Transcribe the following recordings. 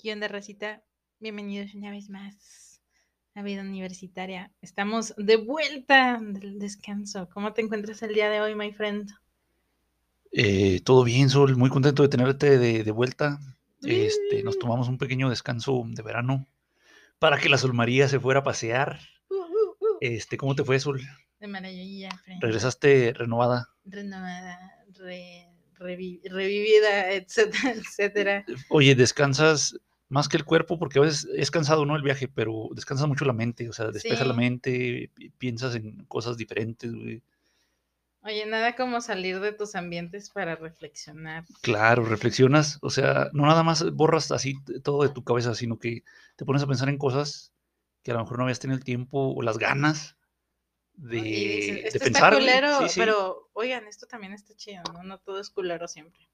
¿Qué onda, Rosita? Bienvenidos una vez más a Vida Universitaria. Estamos de vuelta del descanso. ¿Cómo te encuentras el día de hoy, my friend? Eh, todo bien, Sol, muy contento de tenerte de, de vuelta. Este, nos tomamos un pequeño descanso de verano para que la Sol María se fuera a pasear. Uh, uh, uh. Este, ¿cómo te fue, Sol? De maravilla, friend. ¿Regresaste renovada? Renovada, re- revi- revivida, etcétera, etcétera. Oye, descansas más que el cuerpo, porque a veces es cansado, ¿no? El viaje, pero descansas mucho la mente, o sea, despejas la mente, pi- piensas en cosas diferentes, güey. Oye, nada como salir de tus ambientes para reflexionar. Claro, reflexionas, o sea, no nada más borras así todo de tu cabeza, sino que te pones a pensar en cosas que a lo mejor no habías tenido el tiempo o las ganas de, dices, esto está pensar. güey". culero, Sí, sí. pero oigan, esto también está chido, ¿no? No todo es culero siempre.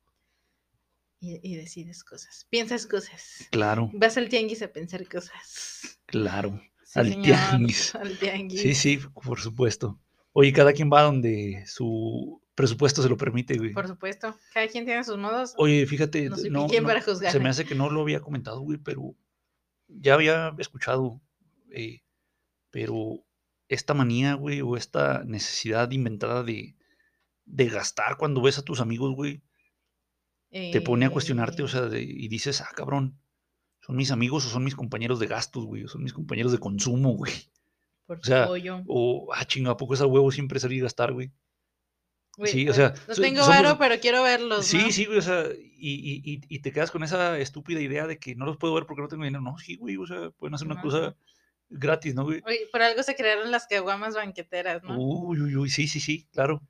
Y, y decides cosas, piensas cosas. Claro, Vas al tianguis a pensar cosas. claro. Sí, Al señor, tianguis. Al tianguis. Sí, sí, por supuesto. Oye, cada quien va donde su presupuesto se lo permite, güey. Por supuesto. Cada quien tiene sus modos. Oye, fíjate, No soy no, quién no, para juzgar. se me hace que no lo había comentado, güey, pero ya había escuchado, eh, pero esta manía, güey, o esta necesidad inventada de, de gastar cuando ves a tus amigos, güey, te pone a cuestionarte, o Eh, sea, de- y dices, ah, cabrón, ¿son mis amigos o son mis compañeros de gastos, güey? O son mis compañeros de consumo, güey. por o sea, pollo. O, ah, chinga, ¿a poco es a huevo siempre salir y gastar, güey? Güey, sí, o eh, sea, No so- tengo somos- varo, pero quiero verlos. Sí, ¿no? sí, güey, o sea, y, y- y- te quedas con esa estúpida idea de que no los puedo ver porque no tengo dinero. No, sí, güey, o sea, pueden hacer una cosa gratis, ¿no, güey? Oye, por algo se crearon las caguamas banqueteras, ¿no? Uy, uy, uy, sí, sí, sí, claro.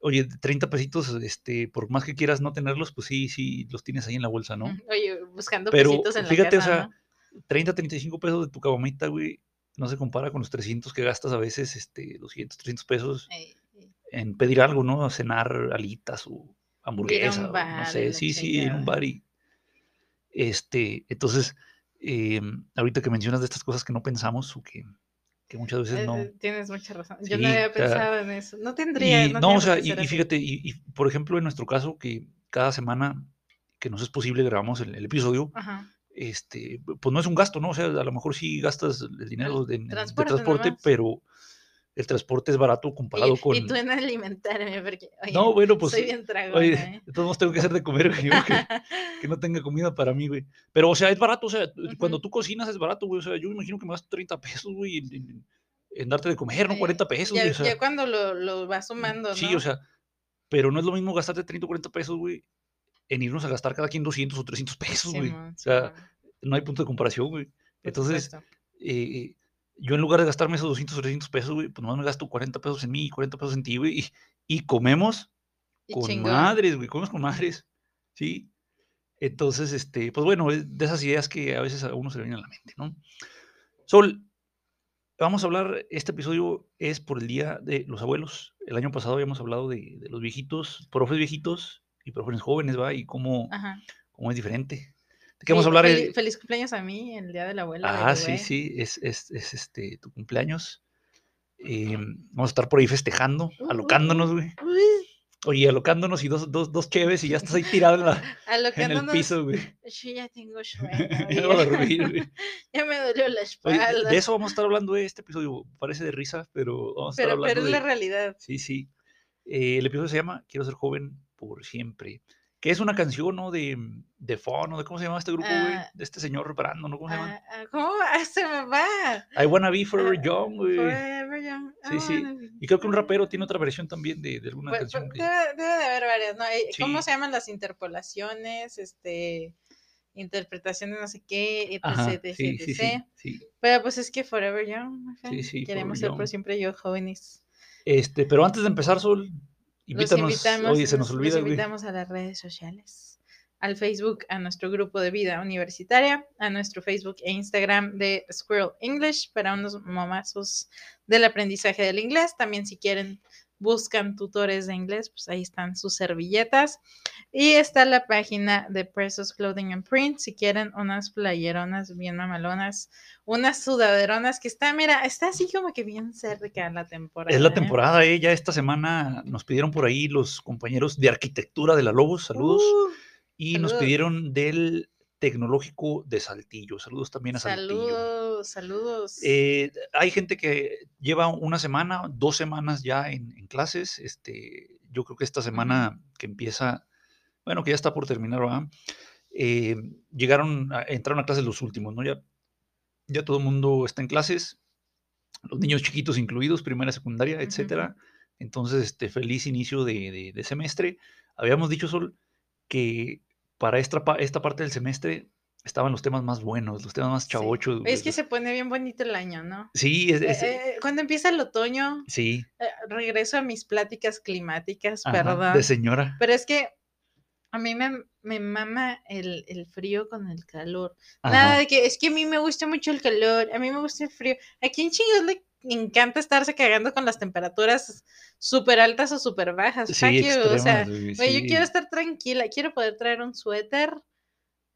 Oye, 30 pesitos, este, por más que quieras no tenerlos, pues sí, sí, los tienes ahí en la bolsa, ¿no? Oye, buscando Pero pesitos en fíjate, la casa, o sea, ¿no? 30, 35 pesos de tu caguamita, güey, no se compara con los 300 que gastas a veces, este, 200, 300 pesos en pedir algo, ¿no? A cenar alitas o hamburguesa, o no sé, sí, sí, en un bar y este, entonces, em, ahorita que mencionas de estas cosas que no pensamos o que, que muchas veces Eh, no. Tienes mucha razón. Yo Sí, no había pensado en eso. No tendría. Y no, no, o sea, y, fíjate, y, y, por ejemplo, en nuestro caso, que cada semana que nos es posible grabamos el, el episodio, Ajá. este, pues no es un gasto, ¿no? O sea, a lo mejor sí gastas el dinero de, transporte pero el transporte es barato comparado Y, con... y tú en alimentarme, porque. Oye, No, bueno, pues, Soy bien tragona, Oye, ¿eh? modos tengo que hacer de comer, güey, que, que no tenga comida para mí, güey. Pero, o sea, es barato, o sea, cuando Ujú. tú cocinas es barato, güey. O sea, yo me imagino que me gasto 30 pesos, güey, en, en- en darte de comer, ¿no? Eh, 40 pesos, ya, güey. O sea, ya cuando lo, lo vas sumando, ¿no? sí, o sea, pero no es lo mismo gastarte 30 o 40 pesos, güey, en irnos a gastar cada quien 200 o 300 pesos, güey. Simón, o sea, Simón, no hay punto de comparación, güey. Entonces, eh, yo en lugar de gastarme esos 200 o 300 pesos, güey, pues nomás me gasto 40 pesos en mí y 40 pesos en ti, güey, y, y comemos Y con chingón. madres, güey, comemos con madres, ¿sí? Entonces, este, pues bueno, es de esas ideas que a veces a uno se le vienen a la mente, ¿no? Sol, vamos a hablar, este episodio es por el Día de los Abuelos. El año pasado habíamos hablado de, de los viejitos, profes viejitos y profes jóvenes, ¿va? Y cómo, Ajá. cómo es diferente. ¿De qué vamos a hablar? fel- el- Feliz cumpleaños a mí, el día de la abuela. Ah, sí, sí, es, es, es, este, tu cumpleaños. Eh, vamos a estar por ahí festejando, Uh, alocándonos, güey. Oye, alocándonos y dos, dos, dos cheves y ya estás ahí tirado en, la- en el piso, güey. Yo ya tengo sueño. Ya oye. voy a dormir, güey. ya me dolió la Oye, espalda. de- de eso vamos a estar hablando este episodio. Parece de risa, pero vamos a estar pero, hablando pero es de... la realidad. Sí, sí. Eh, el episodio se llama Quiero ser joven por siempre. Que es una canción, ¿no? De, de Fon, ¿no? ¿De cómo se llama este grupo, güey? Ah. De este señor Brandon, ¿no? ¿Cómo se llama? Ah, ah, ¿Cómo va? se me va? I Wanna Be Forever Young, güey. Forever young, I Sí, sí. be Y creo que un rapero tiene otra versión también de, de alguna Pues, canción pues, que... debe, debe de haber varias, ¿no? Eh, ¿Cómo Sí. se llaman las interpolaciones? Este, interpretaciones, no sé qué, etc, Ajá, etc, sí, sí, sí. Pero pues es que Forever Young, sí, queremos Forever ser por siempre yo jóvenes. Este, pero antes de empezar, Sol, Los invítanos. invitamos, Oye, se nos los olvida, güey. invitamos a las redes sociales, al Facebook, a nuestro grupo de vida universitaria, a nuestro Facebook e Instagram de Squirrel English para unos momazos del aprendizaje del inglés. También si quieren buscan tutores de inglés, pues ahí están sus servilletas. Y está la página de Precious Clothing and Print, si quieren unas playeronas bien mamalonas, unas sudaderonas que está, mira, está así como que bien cerca la temporada. Es la ¿eh? temporada, ¿eh? Ya esta semana nos pidieron por ahí los compañeros de arquitectura de la Lobos, saludos. Uh, y nos pidieron del Tecnológico de Saltillo. Saludos también a Saltillo. Saludos, saludos. Eh, hay gente que lleva una semana, dos semanas ya en, en clases. Este, yo creo que esta semana que empieza, bueno, que ya está por terminar, ¿verdad? Eh, llegaron, a, entraron a clases los últimos, ¿no? Ya, ya todo el mundo está en clases, los niños chiquitos incluidos, primaria, secundaria, etcétera. Entonces, este, feliz inicio de, de- de semestre. Habíamos dicho, Sol, que para esta, esta parte del semestre estaban los temas más buenos, los temas más Sí. chavochos. Es que se pone bien bonito el año, ¿no? Sí, es- Eh, es- eh, cuando empieza el otoño, sí, eh, regreso a mis pláticas climáticas, ajá, perdón. de señora. Pero es que a mí me, me mama el, el frío con el calor. Ajá. Nada de que es que a mí me gusta mucho el calor, a mí me gusta el frío. ¿A quién chingos le encanta estarse cagando con las temperaturas súper altas o súper bajas? Sí, you, O sea, extremas, yo quiero estar tranquila, quiero poder traer un suéter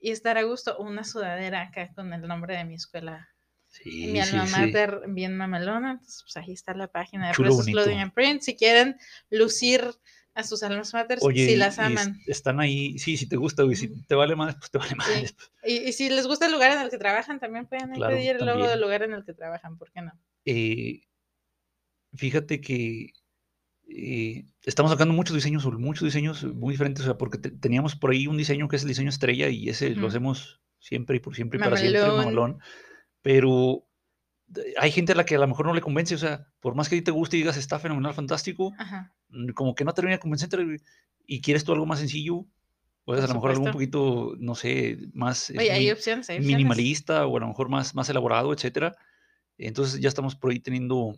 y estar a gusto, una sudadera acá con el nombre de mi escuela. Sí, mi alma sí. mater bien mamalona, entonces pues ahí está la página de Precious. Clothing and Print. Si quieren lucir a sus almas mater, Oye, si y- las y aman. están ahí, sí, si te gusta, güey, si te vale más, pues te vale más. Sí. Y, y si les gusta el lugar en el que trabajan, también pueden Claro, pedir el logo del lugar en el que trabajan, ¿por qué no? Eh, fíjate que eh, estamos sacando muchos diseños, muchos diseños muy diferentes, o sea, porque te- teníamos por ahí un diseño que es el diseño estrella y ese lo Ujú. hacemos siempre y por siempre y para siempre, Mamalón. Pero hay gente a la que a lo mejor no le convence, o sea, por más que a ti te guste y digas está fenomenal, fantástico, Ajá. mm, como que no termina de convencerte y quieres tú algo más sencillo, pues a Por lo mejor algo un poquito, no sé, más eh, Oye, hay opciones, hay opciones. minimalista o a lo mejor más, más elaborado, etcétera. Entonces ya estamos por ahí teniendo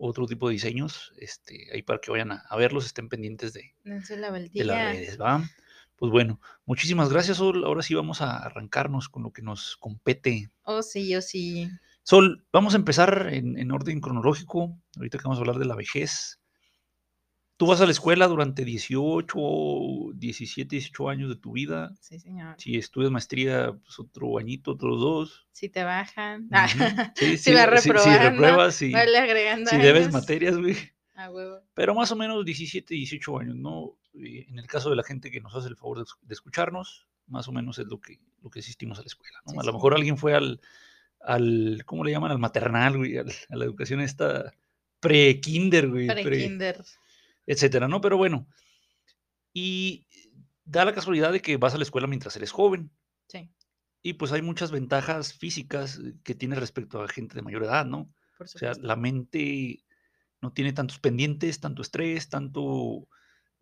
otro tipo de diseños, este, ahí para que vayan a, a verlos, estén pendientes de, la de las redes, ¿va? Pues bueno, muchísimas gracias, Sol. Ahora sí vamos a arrancarnos con lo que nos compete. Oh, sí, oh, sí. Sol, vamos a empezar en, en orden cronológico. Ahorita que vamos a hablar de la vejez. Tú vas a la escuela durante 18, 17, 18 años de tu vida. Sí, señor. Si estudias maestría, pues otro añito, otros dos. Si te bajan. Sí, Si vas sí, sí, reprobando, repruebas, si, Vale, agregando si debes materias, güey. A huevo. Pero más o menos 17, 18 años, ¿no? Eh, En el caso de la gente que nos hace el favor de, escucharnos, más o menos es lo que, lo que asistimos a la escuela, ¿no? Sí, a lo sí. mejor alguien fue al, al, ¿cómo le llaman? Al maternal, güey, al- a la educación esta pre-kinder, güey, Para pre- kinder. Etcétera, ¿no? Pero bueno, y da la casualidad de que vas a la escuela mientras eres joven, Sí, y pues hay muchas ventajas físicas eh, que tiene respecto a gente de mayor edad, ¿no? por O sea, la mente no tiene tantos pendientes, tanto estrés, tanto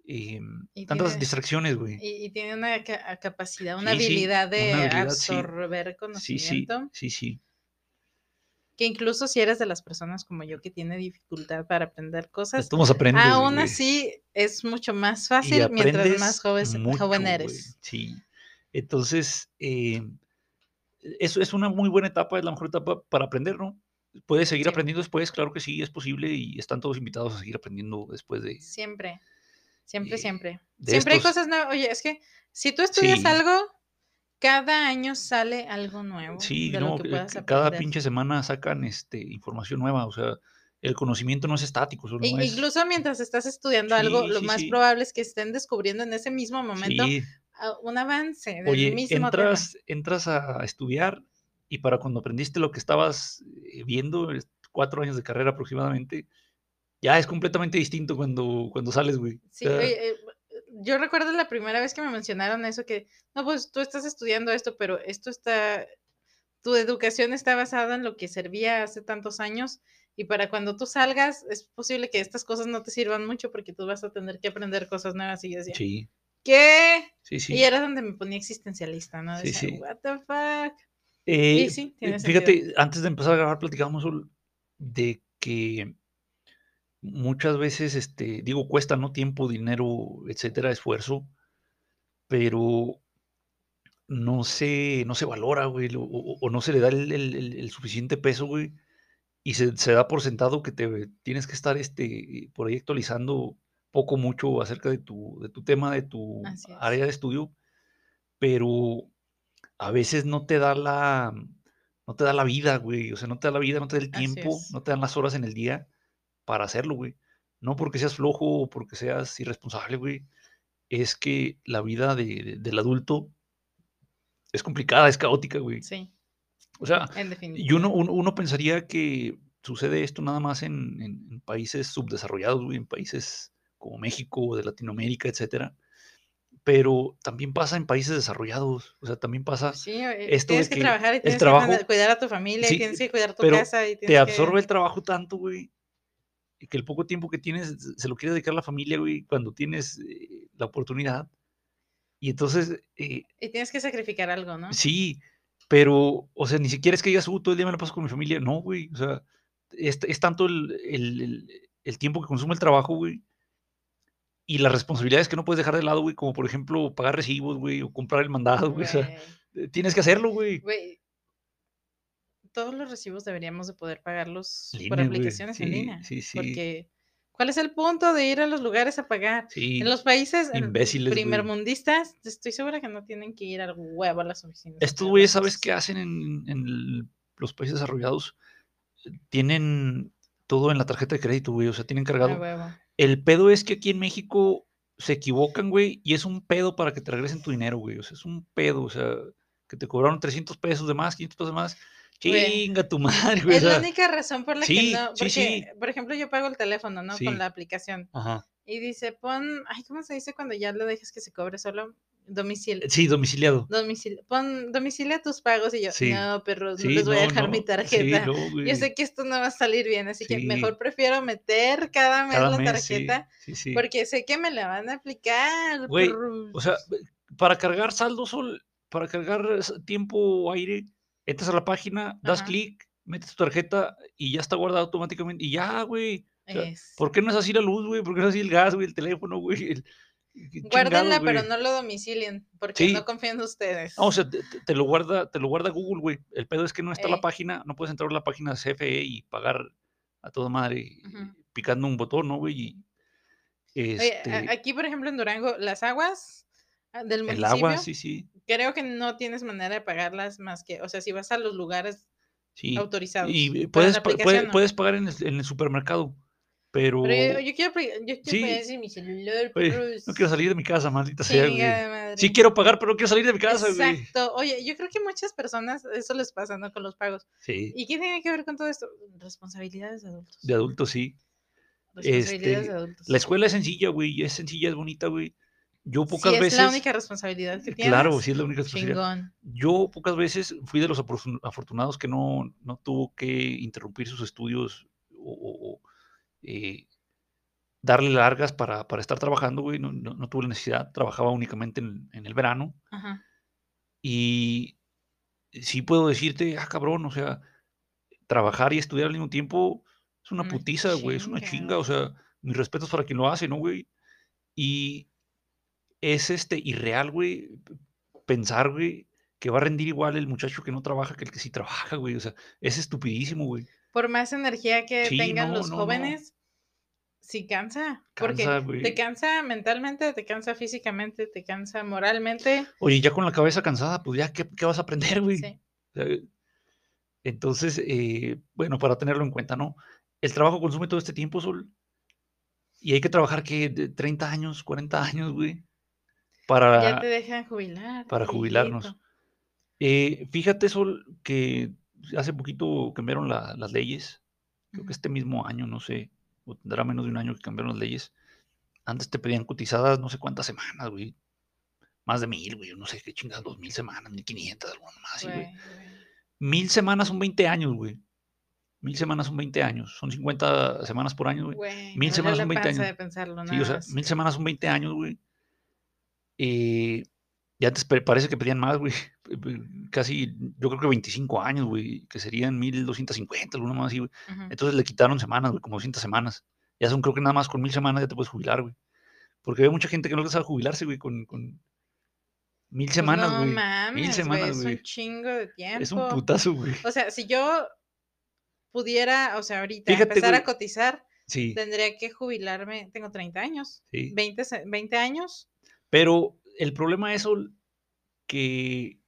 em, Y tantas tiene- distracciones, güey. Y, y tiene una ca- capacidad, una Sí, sí, habilidad de una habilidad, sí. absorber Sí, sí, conocimiento. sí, sí. Que incluso si eres de las personas como yo que tiene dificultad para aprender cosas, aún así es mucho más fácil mientras más joven, mucho, joven güey, eres. Sí. Entonces, em, eso es una muy buena etapa, es la mejor etapa para aprender, ¿no? Puedes seguir Sí. aprendiendo después, claro que sí, es posible y están todos invitados a seguir aprendiendo después de, Siempre, siempre, Eh, siempre. de Siempre hay cosas nuevas. Oye, es que si tú estudias Sí. algo, cada año sale algo nuevo Sí, de no, lo que que- puedas cada pinche semana sacan este, información nueva, o sea, el conocimiento no es estático, solo es... Incluso mientras estás estudiando algo, lo sí, más sí. probable es que estén descubriendo en ese mismo momento ah, un avance del oye, mismo tema. entras, entras a estudiar y para cuando aprendiste lo que estabas eh, viendo, cuatro años de carrera aproximadamente, ya es completamente distinto cuando, cuando sales, güey. O Sí, sea, oye, eh, yo recuerdo la primera vez que me mencionaron eso, que, no, pues tú estás estudiando esto, pero esto está, tu educación está basada en lo que servía hace tantos años y para cuando tú salgas es posible que estas cosas no te sirvan mucho porque tú vas a tener que aprender cosas nuevas y yo decía, sí, ¿qué? sí, sí. Y era donde me ponía existencialista, ¿no? Sí, Decía, sí. what the fuck. Eh, y sí, tiene eh, sentido. fíjate, antes de empezar a grabar platicábamos de que muchas veces, este, digo, cuesta, ¿no? Tiempo, dinero, etcétera, esfuerzo, pero no se, no se valora, güey, o, no se le da el, el- suficiente peso, güey, y se, se da por sentado que te tienes que estar, este, por ahí actualizando poco, mucho acerca de tu, de tu tema, de tu área de estudio, pero a veces no te da la, no te da la vida, güey, o sea, no te da la vida, no te da el tiempo, no te dan las horas en el día para hacerlo, güey. No porque seas flojo o porque seas irresponsable, güey. Es que la vida de- de- del adulto es complicada, es caótica, güey. Sí, O sea, en y uno, uno, uno pensaría que sucede esto nada más en, en- en países subdesarrollados, güey, en países como México, de Latinoamérica, etcétera. Pero también pasa en países desarrollados. O sea, también pasa. Sí, eh, esto de tienes que, que trabajar y el tienes trabajo- que cuidar a tu familia Sí, y tienes que cuidar tu pero casa y Te absorbe que... el trabajo tanto, güey, que el poco tiempo que tienes se- lo quieres dedicar a la familia, güey, cuando tienes eh, la oportunidad. Y entonces, eh, Y tienes que sacrificar algo, ¿no? Sí, pero, o sea, ni siquiera es que digas, uh, todo el día me la paso con mi familia. No, güey. O sea, es, es tanto el, el- el- el tiempo que consume el trabajo, güey. Y las responsabilidades que no puedes dejar de lado, güey, como por ejemplo pagar recibos, güey, o comprar el mandado, güey. O sea, Güey, eh, tienes que hacerlo, güey. güey, todos los recibos deberíamos de poder pagarlos por Línea, aplicaciones en línea. sí, sí. Porque, ¿cuál es el punto de ir a los lugares a pagar? Sí, En los países imbéciles, primermundistas, estoy segura que no tienen que ir al huevo a las oficinas. Estos güeyes, ¿sabes qué hacen en, en los países desarrollados? Tienen todo en la tarjeta de crédito, güey. O sea, tienen cargado. El pedo es que aquí en México se equivocan, güey, y es un pedo para que te regresen tu dinero, güey. O sea, es un pedo, o sea, que te cobraron 300 pesos de más, 500 pesos de más. Chinga tu madre, güey. Es la única razón por la sí, que no. sí, Porque, sí. por ejemplo, yo pago el teléfono, ¿no? Sí. Con la aplicación. Ajá. Y dice, pon. Ay, ¿cómo se dice cuando ya lo dejas que se cobre solo? Domicilio. Sí, domiciliado. Domicilio. Pon domicilia tus pagos y yo, Sí. no, perros, no Sí, les voy a no, dejar mi tarjeta. Sí, no. Yo sé que esto no va a salir bien, así que Sí. mejor prefiero meter cada mes Cada la mes, sí, tarjeta Sí, sí. porque sé que me la van a aplicar. Güey. O sea, para cargar saldo sol, para cargar s- tiempo aire, entras a la página, das clic, metes tu tarjeta y ya está guardado automáticamente. Y ya, güey. o sea, Es- ¿Por qué no es así la luz, güey? ¿Por qué no es así el gas, güey? El teléfono, güey. El- Guárdenla, pero no lo domicilien, porque Sí. no confío en ustedes. No, o sea, te, lo guarda, te lo guarda Google, güey. El pedo es que no está la Ey. página, no puedes entrar a la página CFE y pagar a toda madre picando un botón, ¿no, güey? Oye, este, aquí, por ejemplo, en Durango, las aguas ah, del el municipio, agua, sí, sí, creo que no tienes manera de pagarlas más que, o sea, si vas a los lugares sí. autorizados. Y puedes, la pa- puede- aplicación no. puedes pagar en el, en el supermercado, pero, Pero yo, quiero, yo quiero Sí. mi celular, Oye, no quiero salir de mi casa, maldita sea, güey. Chingada madre. Sí quiero pagar, pero no quiero salir de mi casa, güey. Exacto. Oye, yo creo que muchas personas eso les pasa, ¿no? Con los pagos. Sí, ¿Y qué tiene que ver con todo esto? Responsabilidades de adultos. de adultos sí. Responsabilidades este, de adultos. La escuela es sencilla, güey, es sencilla, es bonita, güey. Yo Sí, pocas es veces... la única responsabilidad que tienes. Claro, sí es la única responsabilidad. Chingón. Yo pocas veces fui de los afortun- afortunados que no, no tuvo que interrumpir sus estudios o, o- eh, darle largas para, para estar trabajando, güey. No, no, no tuve la necesidad. Trabajaba únicamente en, en el verano. Ajá. Y sí puedo decirte, ah, cabrón, o sea, trabajar y estudiar al mismo tiempo es una Una putiza, güey. Es una chinga. O sea, mis respetos para quien lo hace, ¿no, güey? Y es este irreal, güey, pensar, güey, que va a rendir igual el muchacho que no trabaja que el que sí trabaja, güey. O sea, es estupidísimo, güey. Por más energía que Sí, tengan no, los no, no. jóvenes, sí cansa. Porque te cansa mentalmente, te cansa físicamente, te cansa moralmente. Oye, ya con la cabeza cansada, pues ya, ¿qué, qué vas a aprender, güey? Sí. Entonces, eh, bueno, para tenerlo en cuenta, ¿no? El trabajo consume todo este tiempo, Sol. Y hay que trabajar, que 30 años, 40 años, güey. Ya Para, te dejan jubilar. para jubilarnos. Eh, fíjate, Sol, que hace poquito cambiaron la- las leyes. Creo que Ujú. este mismo año, no sé, o tendrá menos de un año que cambiaron las leyes. Antes te pedían cotizadas no sé cuántas semanas, güey. Más de mil, güey. No sé qué chingadas, dos mil semanas, mil quinientas, alguna más güey. Güey. Mil semanas son 20 años, güey. Mil semanas son 20 años. Son 50 semanas por año, güey. Güey, Mil semanas son la 20 panza años. de pensarlo, Sí, o sea, mil semanas son 20 años, güey. Eh, y antes parece que pedían más, güey. Casi, yo creo que 25 años, güey. Que serían 1250, alguna más así, güey. Ujú. Entonces le quitaron semanas, güey, como 200 semanas. Ya son, creo que nada más con mil semanas ya te puedes jubilar, güey. Porque hay mucha gente que no le sabe jubilarse, güey, con, con mil Pues semanas, no güey. mames, mil güey, semanas, es güey. un chingo de tiempo. Es un putazo, güey. O sea, si yo pudiera, o sea, ahorita Fíjate, empezar a cotizar, Sí, tendría que jubilarme, tengo 30 años, sí. 20, se- 20 años. Pero el problema es que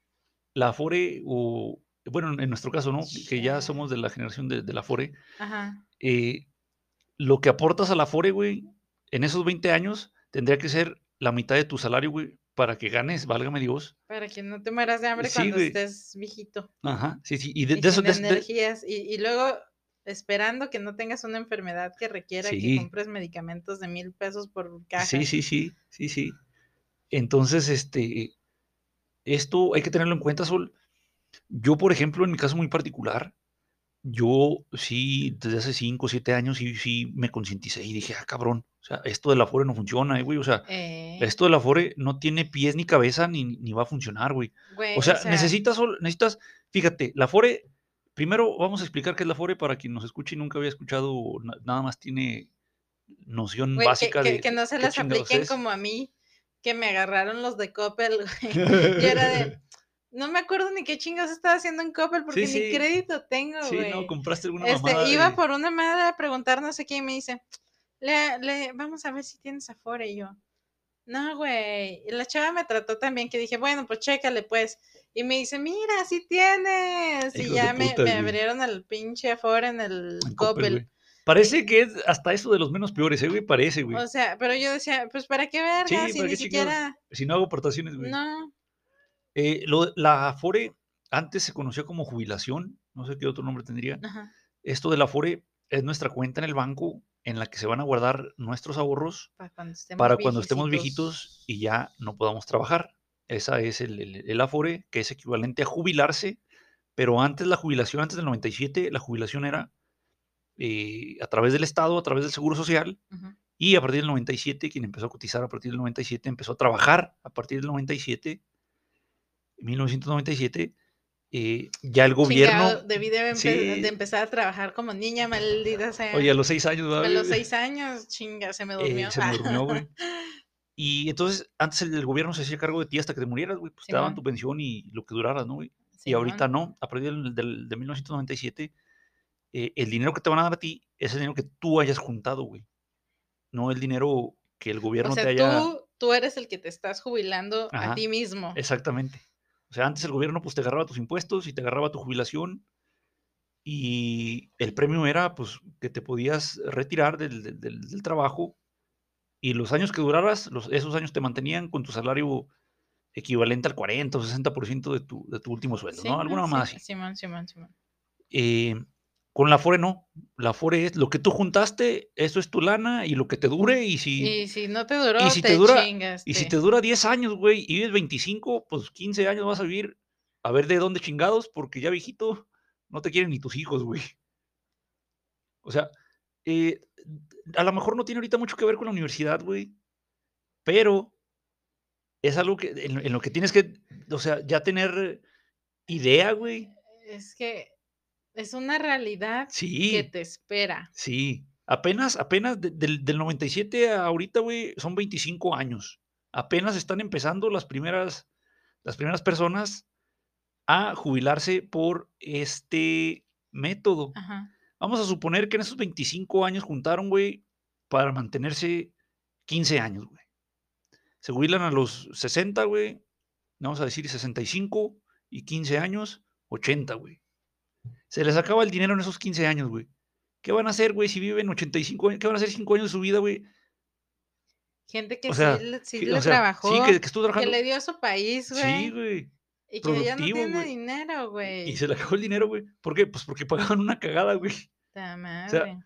la Afore, o bueno, en nuestro caso, ¿no? Que ya somos de la generación de, de la Afore, Ajá. eh, lo que aportas a la Afore, güey, en esos 20 años tendría que ser la mitad de tu salario, güey, para que ganes, válgame Dios. Para que no te mueras de hambre Sí, cuando güey. estés viejito. Ajá, sí, sí. Y de, Y de eso, de- de- energías. Y, y luego esperando que no tengas una enfermedad que requiera Sí. que compres medicamentos de mil pesos por caja. Sí, sí, sí, sí, sí. Entonces, este, esto hay que tenerlo en cuenta, Sol. Yo, por ejemplo, en mi caso muy particular, yo sí, desde hace 5 o 7 años, sí, sí me concienticé y dije, ah, cabrón, o sea, esto del Afore no funciona, eh, güey, o sea, Eh, esto del Afore no tiene pies ni cabeza ni, ni va a funcionar, güey. güey, O sea, necesitas, Sol, necesitas, fíjate, la Afore, primero vamos a explicar qué es la Afore para quien nos escuche y nunca había escuchado, na- nada más tiene noción güey, que, básica que- de que no se las apliquen como a mí, que me agarraron los de Coppel, güey. Yo era de, no me acuerdo ni qué chingados estaba haciendo en Coppel porque Sí, ni sí. crédito tengo, Sí, güey. no, compraste alguna Este, mamada iba de- por una madre a preguntar no sé qué y me dice, le, le, vamos a ver si tienes Afore. Y yo, no, güey. Y la chava me trató también que dije, bueno, pues chécale, pues. Y me dice, mira, sí tienes. Hijos y ya me, puta, me abrieron el pinche Afore en el en Coppel, Coppel. Parece que es hasta eso de los menos peores, ¿eh, güey? Parece, güey. O sea, pero yo decía, pues para qué verga, Sí, si ¿para ni siquiera. Si no hago aportaciones, güey. No. Eh, lo- la Afore antes se conocía como jubilación, no sé qué otro nombre tendría. Ajá. Esto de la Afore es nuestra cuenta en el banco en la que se van a guardar nuestros ahorros Para cuando estemos para cuando estemos viejecitos. viejitos y ya no podamos trabajar. Esa es el, el- el Afore, que es equivalente a jubilarse, pero antes la jubilación, antes del 97, la jubilación era eh, a través del Estado, a través del Seguro Social, Ujú. y a partir del 97, quien empezó a cotizar a partir del 97, empezó a trabajar a partir del 97, 1997, eh, ya el gobierno, Chingado, debí de, empe- Sí. de empezar a trabajar como niña, maldita sea. oye, a los seis años, ¿verdad, a los seis años, chinga, se me Eh, durmió. se me durmió, güey. Y entonces, antes el, el gobierno se hacía cargo de ti hasta que te murieras, güey, pues te daban Simón. tu pensión y lo que duraras, ¿no, güey? Y Simón. ahorita no, a partir del, del- de 1997, eh, el dinero que te van a dar a ti es el dinero que tú hayas juntado, güey. No el dinero que el gobierno O sea, te haya... tú, tú eres el que te estás jubilando Ajá, a ti mismo. Exactamente. O sea, antes el gobierno pues te agarraba tus impuestos y te agarraba tu jubilación y el premio era pues que te podías retirar del, del- del- trabajo y los años que duraras, los, esos años te mantenían con tu salario equivalente al 40 o 60% de tu, de tu último sueldo, Sí, ¿no? Alguna no, más sí, Simón, Simón. Eh, con la Afore no. La Afore es lo que tú juntaste, eso es tu lana y lo que te dure y si... Y si no te duró, si te, te dura- chingas. Y si te dura 10 años, güey, y vives 25, pues 15 años vas a vivir a ver de dónde chingados, porque ya viejito no te quieren ni tus hijos, güey. O sea, eh, a lo mejor no tiene ahorita mucho que ver con la universidad, güey, pero es algo que en, en lo que tienes que, o sea, ya tener idea, güey. Es que es una realidad que te espera. sí. Apenas, apenas de- del, del 97 a ahorita, güey, son 25 años. Apenas están empezando las primeras, las primeras personas a jubilarse por este método. Ajá. Vamos a suponer que en esos 25 años juntaron, güey, para mantenerse 15 años, güey. Se jubilan a los 60, güey. Vamos a decir 65 y 15 años, 80, güey. Se les acaba el dinero en esos 15 años, güey. ¿Qué van a hacer, güey, si viven 85 años? ¿Qué van a hacer 5 años de su vida, güey? Gente que O sea, sí, que- le o sea, trabajó, sí, que, que estuvo que trabajando. le dio a su país, Sí, güey. güey. y que ya no tiene güey. dinero, güey. Y se le acabó el dinero, güey. ¿Por qué? Pues porque pagaban una cagada, güey. Madre.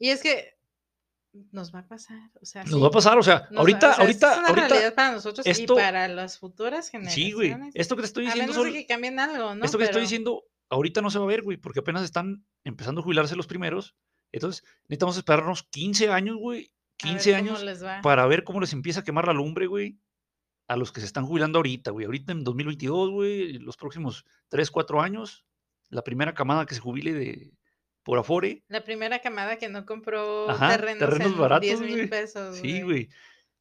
y es que nos va a pasar, o sea, Nos sí, va a pasar, o sea, nos va- ahorita, o sea, esto ahorita, es una ahorita. realidad para nosotros esto- y para las futuras generaciones. Sí, güey. Esto que te estoy a diciendo, menos de Sol, que cambien algo, ¿no? esto que te estoy diciendo, ahorita no se va a ver, güey, porque apenas están empezando a jubilarse los primeros. Entonces, necesitamos esperarnos 15 años, güey. a ver 15 cómo años para ver cómo les empieza a quemar la lumbre, güey. A los que se están jubilando ahorita, güey. Ahorita en 2022, güey, los próximos 3, 4 años, la primera camada que se jubile de por Afore. La primera camada que no compró Ajá, terrenos, terrenos en baratos, 10 mil pesos. Sí, güey.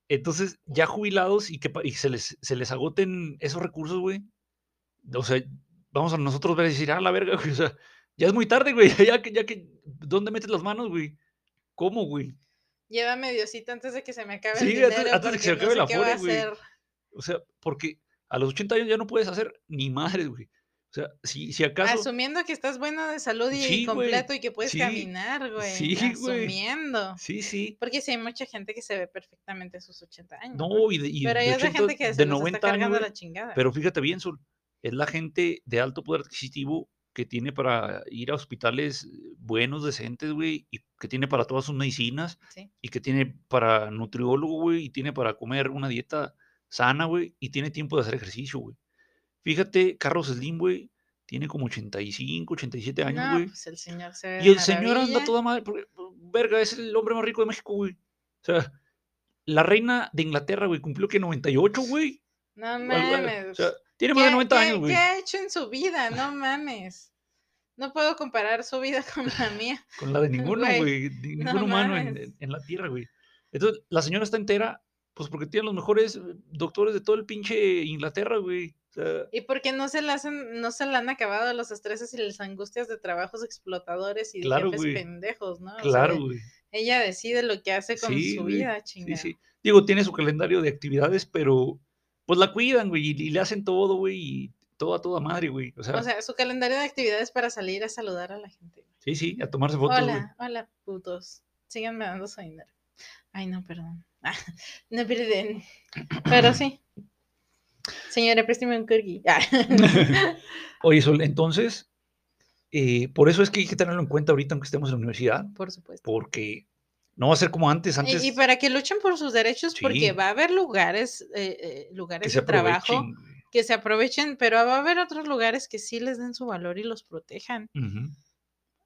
Entonces, ya jubilados y que y se, les, se les agoten esos recursos, güey. O sea, vamos a nosotros ver y decir, ah, la verga, güey. O sea, ya es muy tarde, güey. Ya que, ya que, ¿dónde metes las manos, güey? ¿Cómo, güey? Llévame Diosito antes de que se me acabe Sí, el dinero. antes de que se acabe no el sé qué va a Afore, güey. O sea, porque a los 80 años ya no puedes hacer ni madres, güey. O sea, si, si acaso. Asumiendo que estás bueno de salud y Sí, güey, completo y que puedes sí, caminar, güey. sí, güey. Asumiendo. Sí, sí. Porque sí hay mucha gente que se ve perfectamente a sus 80 años. ¿no? Y de, y Pero hay otra 80, gente que se de los 90 está años, cargando güey, la chingada. Pero fíjate bien, Sol, es la gente de alto poder adquisitivo que tiene para ir a hospitales buenos, decentes, güey, y que tiene para todas sus medicinas, Sí. y que tiene para nutriólogo, güey, y tiene para comer una dieta sana, güey, y tiene tiempo de hacer ejercicio, güey. Fíjate, Carlos Slim, güey, tiene como 85, 87 años, no, güey. pues el señor se ve y el señor anda toda madre, porque, verga, es el hombre más rico de México, güey. O sea, la reina de Inglaterra, güey, cumplió que 98, güey. No mames. O sea, tiene más de ¿Qué- 90 qué- años, güey. ¿Qué ha hecho en su vida? No mames. No puedo comparar su vida con la mía. Con la de ninguno, Güey, no Ningún humano en, la tierra, güey. Entonces, la señora está entera, pues porque tiene los mejores eh, doctores de todo el pinche Inglaterra, güey. O sea, ¿Y por qué no se le hacen, no se le han acabado los estreses y las angustias de trabajos explotadores y de Claro, jefes pendejos, no? O claro, güey. ella decide lo que hace con Sí, su vida, Sí, chingada. sí. Digo, tiene su calendario de actividades, pero pues la cuidan, güey, y, y le hacen todo, güey, y todo a toda madre, güey. O sea, O sea, su calendario de actividades para salir a saludar a la gente. sí, sí, a tomarse fotos, güey. Hola, hola, putos. Síganme dando su dinero. Ay, no, perdón. Ah, no, perdón. Pero sí. Señora, présteme un corgi. Ah. Oye, Sol, entonces, eh, por eso es que hay que tenerlo en cuenta ahorita, aunque estemos en la universidad, Por supuesto. porque no va a ser como antes, Y- antes Y, para que luchen por sus derechos, Sí. porque va a haber lugares, eh, eh, lugares de trabajo que se aprovechen, pero va a haber otros lugares que sí les den su valor y los protejan.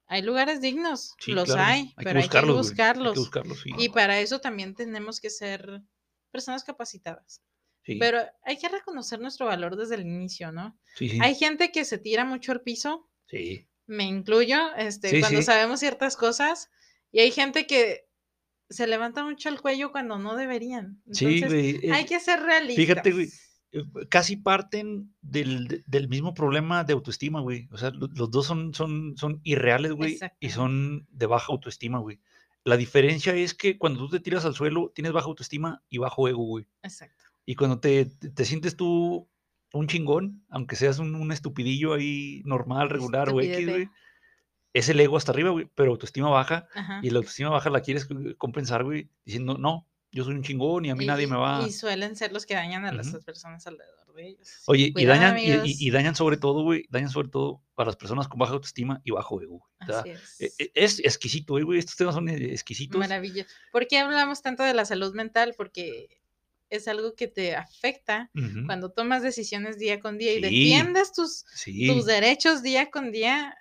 Hay lugares dignos, Sí, los claro, hay, pero hay que buscarlos. Hay que buscarlos, sí. Y para eso también tenemos que ser personas capacitadas. sí, Pero hay que reconocer nuestro valor desde el inicio, ¿no? Hay gente que se tira mucho al piso, sí. me incluyo, este, cuando sabemos ciertas cosas, y hay gente que se levanta mucho el cuello cuando no deberían. Sí, güey. hay que ser realistas. Fíjate, güey, eh, casi parten del, de- del mismo problema de autoestima, güey. O sea, lo- los dos son, son, son irreales, güey, y son de baja autoestima, güey. La diferencia es que cuando tú te tiras al suelo, tienes baja autoestima y bajo ego, güey. Exacto. Y cuando te, te, te sientes tú un chingón, aunque seas un, un estupidillo ahí normal, regular o X, Estupidete. güey, es el ego hasta arriba, güey, pero autoestima baja. Ajá. Y la autoestima baja la quieres compensar, güey, diciendo, no, yo soy un chingón y a mí nadie me va. y suelen ser los que dañan a las personas alrededor de ellos. Oye, y dañan, y- dañan sobre todo, güey, dañan sobre todo a las personas con baja autoestima y bajo ego. güey. Así es. e- e- es exquisito, güey, estos temas son eh, exquisitos. Maravilloso. ¿Por qué hablamos tanto de la salud mental? Porque es algo que te afecta cuando tomas decisiones día con día y Sí. defiendes tus, Sí, tus derechos día con día.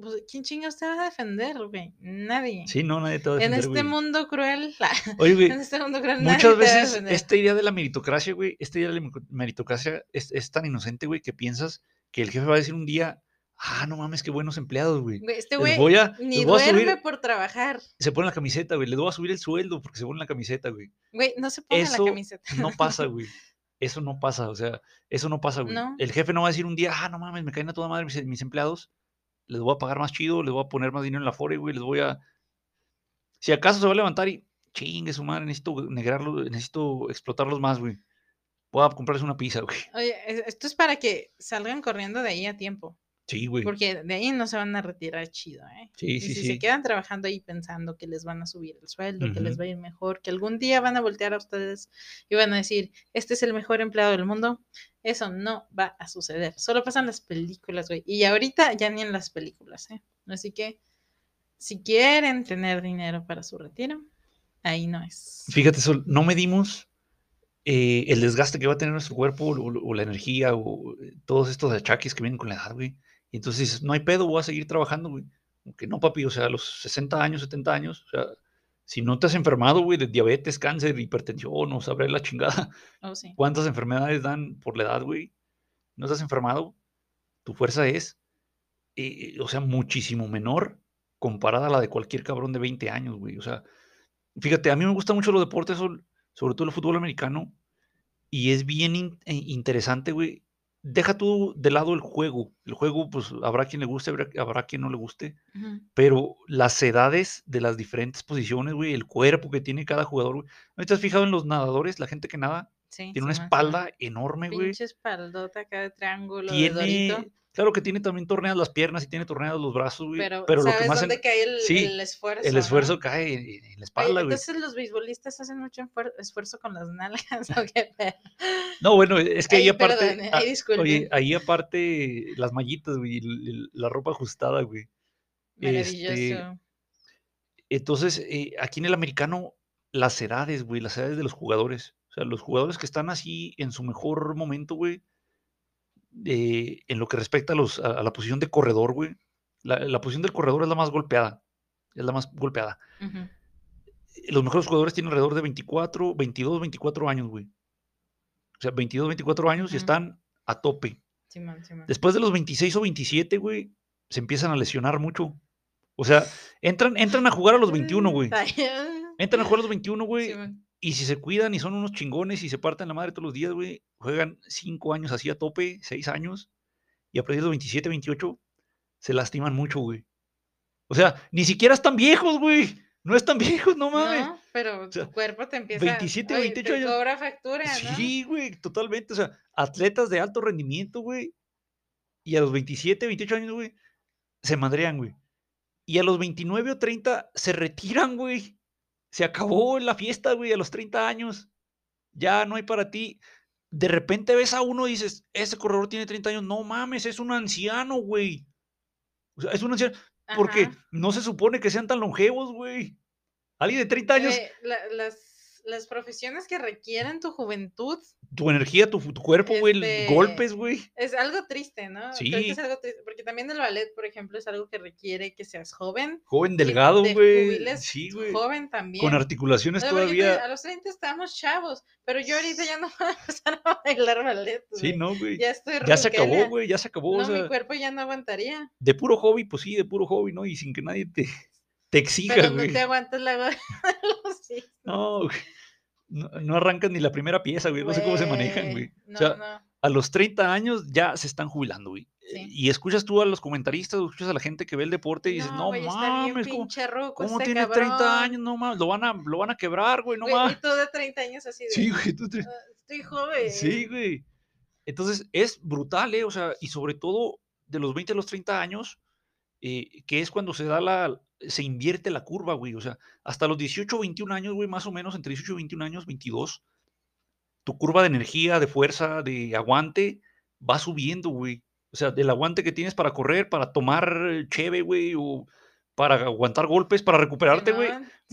Pues, ¿Quién chingados te va a defender, güey? Nadie. sí, no, nadie te va a en defender, este güey. mundo cruel, Oye, güey, en este mundo cruel, nadie muchas te va a veces esta idea de la meritocracia, güey, esta idea de la meritocracia es, es tan inocente, güey, que piensas que el jefe va a decir un día, ah, no mames, qué buenos empleados, güey. Este güey voy a, ni voy a duerme subir, por trabajar. se pone la camiseta, güey, les voy a subir el sueldo porque se pone la camiseta, güey. Güey, no se pone Eso la camiseta. no pasa, güey. Eso no pasa, o sea, eso no pasa, güey. No. El jefe no va a decir un día, ah, no mames, me caen a toda madre mis, mis empleados, les voy a pagar más chido, les voy a poner más dinero en la fore, güey, les voy a... Si acaso se va a levantar y, chingue su madre, necesito negrarlo, necesito explotarlos más, güey. Voy a comprarles una pizza, güey. Oye, es- esto es para que salgan corriendo de ahí a tiempo. Sí, güey. Porque de ahí no se van a retirar chido, ¿eh? Sí, Y sí, si sí. se quedan trabajando ahí pensando que les van a subir el sueldo, que les va a ir mejor, que algún día van a voltear a ustedes y van a decir, este es el mejor empleado del mundo, eso no va a suceder. Solo pasan las películas, güey. Y ahorita ya ni en las películas, ¿eh? Así que si quieren tener dinero para su retiro, ahí no es. Fíjate, Sol, no medimos eh, el desgaste que va a tener nuestro cuerpo o, o- o la energía o eh, todos estos achaques que vienen con la edad, güey. Y entonces dices, no hay pedo, voy a seguir trabajando, güey. Aunque no, papi, o sea, a los 60 años, 70 años, o sea, si no te has enfermado, güey, de diabetes, cáncer, hipertensión, o sabré la chingada, Oh, sí. cuántas enfermedades dan por la edad, güey. No estás enfermado, tu fuerza es, eh, o sea, muchísimo menor comparada a la de cualquier cabrón de 20 años, güey. O sea, fíjate, a mí me gustan mucho los deportes, sobre todo el fútbol americano, y es bien in- eh, interesante, güey. Deja tú de lado el juego. El juego, pues habrá quien le guste, habrá, habrá quien no le guste, pero las edades de las diferentes posiciones, güey, el cuerpo que tiene cada jugador, güey. ¿No te has fijado en los nadadores, la gente que nada? Sí, Tiene una espalda enorme, güey. Pinche espaldota acá de triángulo, Tiene, claro que tiene también torneadas las piernas y tiene torneadas los brazos, güey. Pero, Pero, lo ¿sabes que más dónde en- cae el, sí, el esfuerzo? el no? esfuerzo cae en, en la espalda, güey. entonces los beisbolistas hacen mucho esfuerzo con las nalgas, ¿o qué? No, bueno, es que ahí aparte, perdón, eh, ah, disculpen. oye, ahí aparte las mallitas, güey, la ropa ajustada, güey. Maravilloso. Este, Entonces, eh, aquí en el americano, las edades, güey, las edades de los jugadores. O sea, los jugadores que están así en su mejor momento, güey, eh, en lo que respecta a, los, a, a la posición de corredor, güey. La, la posición del corredor es la más golpeada. Es la más golpeada. Ujú. Eh, Los mejores jugadores tienen alrededor de 24, 22, 24 años, güey. O sea, 22, 24 años y Ujú. están a tope. Simón, Simón. Después de los 26 o 27, güey, se empiezan a lesionar mucho. O sea, entran, entran a jugar a los 21, güey. Ay, Entran a jugar a los 21, güey. Y si se cuidan y son unos chingones y se parten la madre todos los días, güey, juegan 5 años así a tope, 6 años. Y a partir de los 27, 28, se lastiman mucho, güey. O sea, ni siquiera están viejos, güey. No están viejos, no mames. No, pero sea, tu cuerpo te empieza 27, oye, 28 te años. cobra factura, ¿no? Sí, güey, totalmente. O sea, atletas de alto rendimiento, güey. Y a los 27, 28 años, güey, se madrean, güey. Y a los 29 o 30 se retiran, güey. Se acabó la fiesta, güey, a los 30 años. Ya no hay para ti. De repente ves a uno y dices, ese corredor tiene 30 años. No mames, es un anciano, güey. O sea, es un anciano. Porque no se supone que sean tan longevos, güey. Alguien de 30 años, Eh, la- las, las profesiones que requieren tu juventud tu energía, tu, tu cuerpo, güey, este, golpes, güey. es algo triste, ¿no? Creo que Sí. es algo triste, porque también el ballet, por ejemplo, es algo que requiere que seas joven. Joven delgado, güey. Sí, güey. Joven también. Con articulaciones No, todavía. A los 30 estamos chavos, pero yo ahorita ya no voy a empezar a bailar ballet. Sí, güey. no, güey. Ya estoy Ya se acabó, güey. Ya se acabó. No, o sea, mi cuerpo ya no aguantaría. de puro hobby, pues sí, de puro hobby, ¿no? Y sin que nadie te, te exija, Pero no güey. te aguantas la gorra de los cisnes, No, güey. No, no arrancan ni la primera pieza, güey. No sé cómo se manejan, güey. No, o sea, no. a los 30 años ya se están jubilando, güey. Sí. Y escuchas tú a los comentaristas, escuchas a la gente que ve el deporte y dices, no, güey, mames, ¿cómo, ruco cómo este tiene cabrón. 30 años? No mames, lo van a, lo van a quebrar, güey, no Güey, mames. Y tú de 30 años así de. Sí, güey, tú te- "Ah, Estoy joven. Sí, güey. Entonces, es brutal, ¿eh? O sea, y sobre todo de los 20 a los 30 años, eh, que es cuando se da la, se invierte la curva, güey. O sea, hasta los 18 o 21 años, güey, más o menos, entre 18 y 21 años, 22, tu curva de energía, de fuerza, de aguante, va subiendo, güey. O sea, del aguante que tienes para correr, para tomar cheve, güey, o para aguantar golpes, para recuperarte, güey,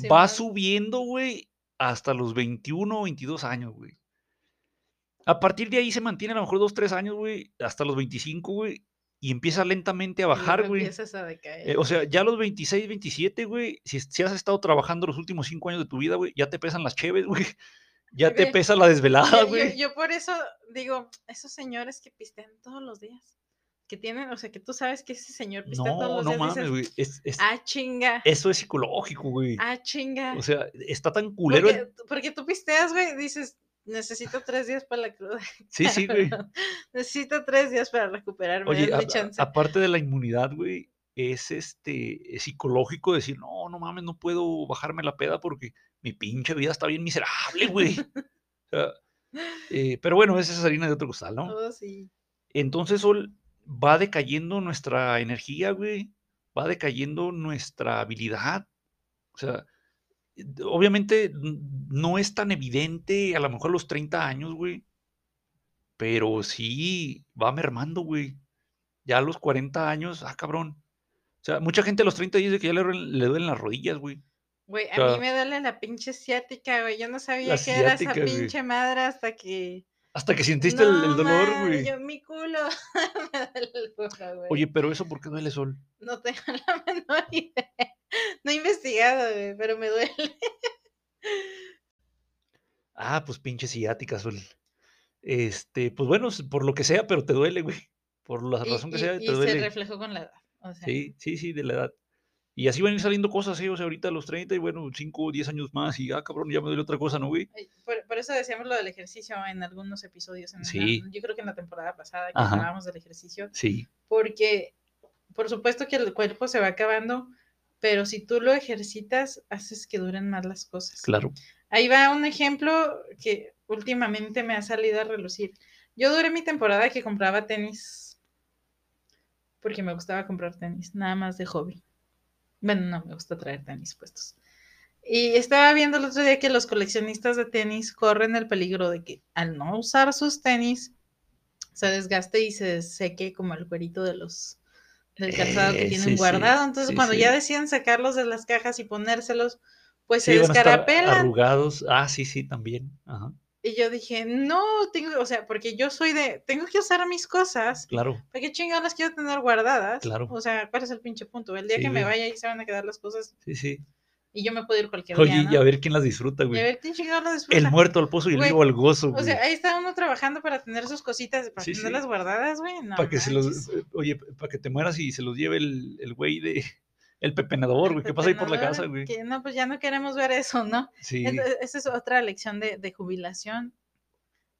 va subiendo, güey, hasta los 21 o 22 años, güey. A partir de ahí se mantiene a lo mejor 2, 3 años, güey, hasta los 25, güey, y empieza lentamente a bajar, güey. Empiezas a decaer. Eh, o sea, ya a los 26, 27, güey, si, si has estado trabajando los últimos 5 años de tu vida, güey, ya te pesan las cheves, güey. Ya te Güey, pesa la desvelada, Yo- yo, güey. yo por eso digo, esos señores que pistean todos los días, que tienen, o sea, que tú sabes que ese señor pistea todos No, los no días, mames, dices, güey. Es- es- ah, chinga, eso es psicológico, güey. ah, chinga. O sea, está tan culero. el- porque, porque tú pisteas, güey, dices, necesito tres días para la cruda. Sí, sí, güey. necesito tres días para recuperarme. Oye, denme a- a- chance. aparte de la inmunidad, güey, es este es psicológico decir, no, no mames, no puedo bajarme la peda porque mi pinche vida está bien miserable, güey. O sea, eh, pero bueno, esa es harina de otro costal, ¿no? Oh, sí. Entonces, Sol, va decayendo nuestra energía, güey, va decayendo nuestra habilidad. O sea, obviamente no es tan evidente a lo mejor a los 30 años, güey, pero sí va mermando, güey. Ya a los 40 años, ah, cabrón. O sea, mucha gente a los 30 dice que ya le, duelen- le duelen las rodillas, güey. Güey, a sea, mí me duele la pinche ciática, güey. Yo no sabía que era esa güey. pinche madre hasta que. Hasta que sentiste el, el No, dolor, güey. Yo, mi culo. me duele el culo, güey. Oye, pero eso, ¿por qué duele, Sol? No tengo la menor idea. No he investigado, güey, pero me duele. Ah, pues pinche ciática, Sol. Este, pues bueno, por lo que sea, pero te duele, güey. Por la Y, razón que y- sea, y te se duele. reflejó con la edad. O sea, Sí, sí, sí, de la edad. Y así van a ir saliendo cosas, ¿eh? O sea, ahorita a los 30 y bueno, 5 o 10 años más y, ah, cabrón, ya me duele otra cosa, ¿no, güey? por, por eso decíamos lo del ejercicio en algunos episodios. En la- Sí. yo creo que en la temporada pasada que Ajá. hablábamos del ejercicio. Sí, Porque, por supuesto que el cuerpo se va acabando, pero si tú lo ejercitas, haces que duren más las cosas. claro. Ahí va un ejemplo que últimamente me ha salido a relucir. Yo duré mi temporada que compraba tenis porque me gustaba comprar tenis, nada más de hobby. Bueno, no, me gusta traer tenis puestos. Y estaba viendo el otro día que los coleccionistas de tenis corren el peligro de que al no usar sus tenis se desgaste y se seque como el cuerito de los del calzado que Eh, tienen sí, guardado. Entonces, sí, cuando sí. ya deciden sacarlos de las cajas y ponérselos, pues se descarapelan. arrugados. Ah, sí, sí, también. Ajá. Y yo dije, no, tengo, o sea, porque yo soy de, tengo que usar mis cosas. Claro, ¿Para qué chingados las quiero tener guardadas? Claro. O sea, ¿cuál es el pinche punto? El día Sí, que me güey. vaya ahí se van a quedar las cosas sí, sí. y yo me puedo ir cualquier Oye, día, ¿no? y a ver quién las disfruta, Y a güey. ver quién chingados lo disfruta. El muerto al pozo y el Güey, vivo al gozo, O güey. sea, ahí está uno trabajando para tener sus cositas, para Sí, sí. tenerlas guardadas, güey. No, para que se los, eh, oye, para que te mueras y se los lleve el, el güey de, el pepenador, güey, ¿qué pasa ahí por la casa, güey? que no, pues ya no queremos ver eso, ¿no? Sí, Entonces, esa es otra lección de, de jubilación.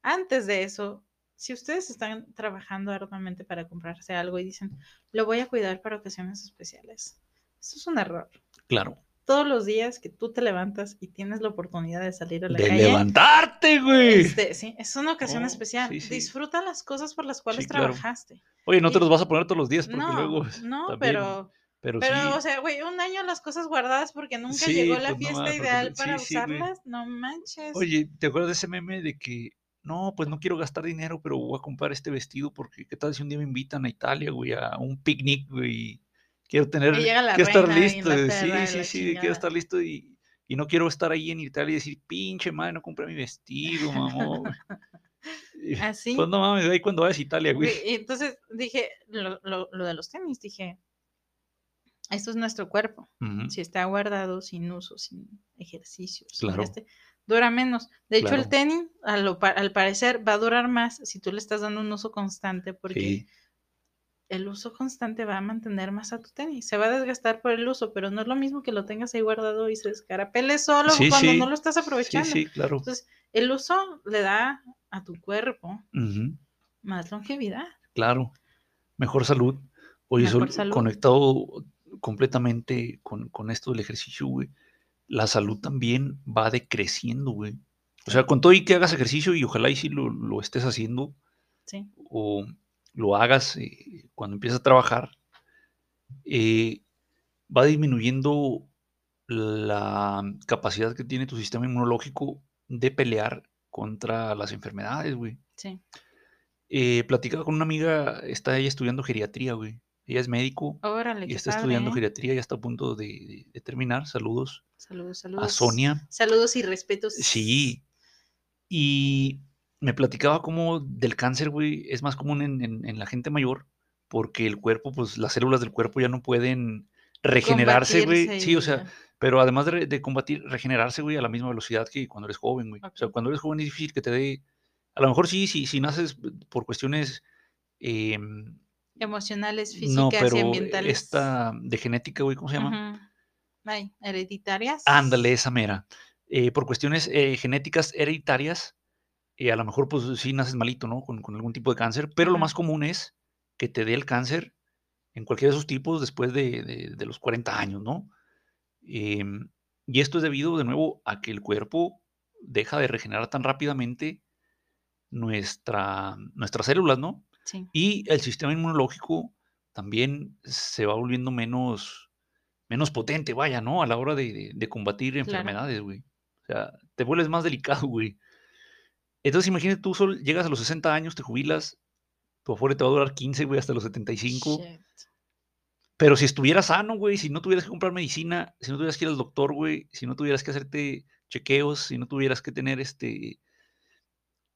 Antes de eso, si ustedes están trabajando arduamente para comprarse algo y dicen, lo voy a cuidar para ocasiones especiales, eso es un error. claro. Todos los días que tú te levantas y tienes la oportunidad de salir a la De calle, levantarte, güey. este, sí, es una ocasión Oh, especial. sí, sí. Disfruta las cosas por las cuales Sí, claro. trabajaste. Oye, no te los vas a poner todos los días porque No, luego. no, también, pero, Pero, pero, sí. o sea, güey, un año las cosas guardadas porque nunca Sí, llegó la pues, fiesta ideal para sí, usarlas, no manches. Oye, ¿te acuerdas de ese meme de que no, pues no quiero gastar dinero, pero voy a comprar este vestido porque qué tal si un día me invitan a Italia, güey, a un picnic, güey? y Quiero tener, quiero estar listo, sí, sí, sí, quiero estar listo y, y no quiero estar ahí en Italia y decir, pinche madre, no compré mi vestido, mamón. Y, Así. Pues no mames, ahí cuando vayas a Italia, güey. Entonces dije, lo, lo- lo de los tenis, dije, esto es nuestro cuerpo. Si está guardado sin uso, sin ejercicio, sin Claro. este, dura menos. De hecho, el tenis, al parecer, va a durar más si tú le estás dando un uso constante, porque sí, el uso constante va a mantener más a tu tenis. Se va a desgastar por el uso, pero no es lo mismo que lo tengas ahí guardado y se descarapele solo Sí, cuando sí. no lo estás aprovechando. sí, claro. Entonces, el uso le da a tu cuerpo más longevidad. Claro, mejor salud. Oye, Mejor salud. conectado completamente con, con esto del ejercicio, güey. La salud también va decreciendo, güey. O sea, con todo y que hagas ejercicio y ojalá y si lo, lo estés haciendo Sí. o lo hagas eh, cuando empiezas a trabajar, eh, va disminuyendo la capacidad que tiene tu sistema inmunológico de pelear contra las enfermedades, güey. Sí. Eh, platicaba con una amiga, está ella estudiando geriatría, güey. Ella es médico Órale, y está padre, estudiando ¿eh? geriatría, ya está a punto de, de- de terminar. Saludos Saludos, a saludos. Sonia. Saludos y respetos. Sí. Y me platicaba cómo del cáncer, güey, es más común en, en- en la gente mayor porque el cuerpo, pues las células del cuerpo ya no pueden regenerarse, güey. Sí, o sea, pero además de, de combatir, regenerarse, güey, a la misma velocidad que cuando eres joven, güey. O sea, cuando eres joven es difícil que te dé. A lo mejor sí, sí, si naces por cuestiones. em, Emocionales, no, físicas y ambientales. esta de genética, güey, ¿cómo se llama? Ujú. Ay, hereditarias. Ándale, esa mera. Eh, por cuestiones eh, genéticas hereditarias, eh, a lo mejor pues sí naces malito, ¿no? Con, con algún tipo de cáncer, pero lo más común es que te dé el cáncer en cualquiera de esos tipos después de, de- de los 40 años, ¿no? Em, y esto es debido, de nuevo, a que el cuerpo deja de regenerar tan rápidamente nuestra, nuestras células, ¿no? Sí. Y el sistema inmunológico también se va volviendo menos, menos potente, vaya, ¿no? A la hora de, de- de combatir enfermedades, güey. O sea, te vuelves más delicado, güey. Entonces, imagínate tú, Sol, llegas a los 60 años, te jubilas, tu afore te va a durar 15, güey, hasta los 75. Shit. Pero si estuvieras sano, güey, si no tuvieras que comprar medicina, si no tuvieras que ir al doctor, güey, si no tuvieras que hacerte chequeos, si no tuvieras que tener este,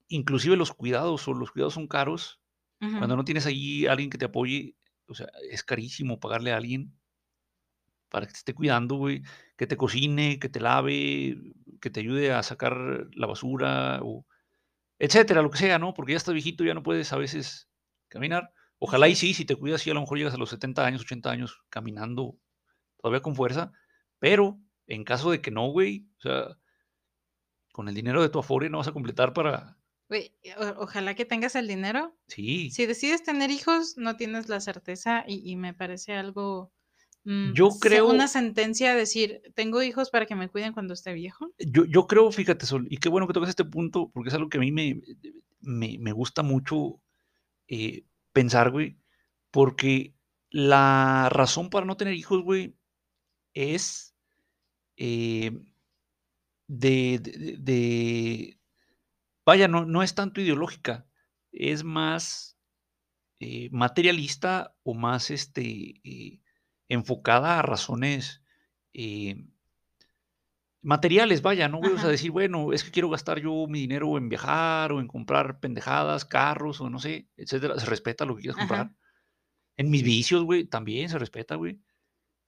inclusive los cuidados, o los cuidados son caros, Cuando no tienes ahí alguien que te apoye, o sea, es carísimo pagarle a alguien para que te esté cuidando, güey, que te cocine, que te lave, que te ayude a sacar la basura, o etcétera, lo que sea, ¿no? Porque ya estás viejito, ya no puedes a veces caminar. Ojalá y sí, si te cuidas, sí, a lo mejor llegas a los 70 años, 80 años caminando todavía con fuerza, pero en caso de que no, güey, o sea, con el dinero de tu Afore no vas a completar para... Ojalá que tengas el dinero. Sí, Si decides tener hijos, no tienes la certeza y, y me parece algo mm, Yo creo- Una sentencia a decir, tengo hijos para que me cuiden cuando esté viejo. Yo, yo creo, fíjate, Sol, y qué bueno que tocas este punto, porque es algo que a mí me, me, me gusta mucho eh, pensar, güey, porque la razón para no tener hijos, güey, es eh, de- de- vaya, no, no es tanto ideológica, es más eh, materialista o más este, eh, enfocada a razones eh, materiales, vaya, ¿no? sea, Ajá. decir, bueno, es que quiero gastar yo mi dinero en viajar o en comprar pendejadas, carros o no sé, etcétera. Se respeta lo que quieras Ajá. comprar. En mis vicios, güey, también se respeta, güey.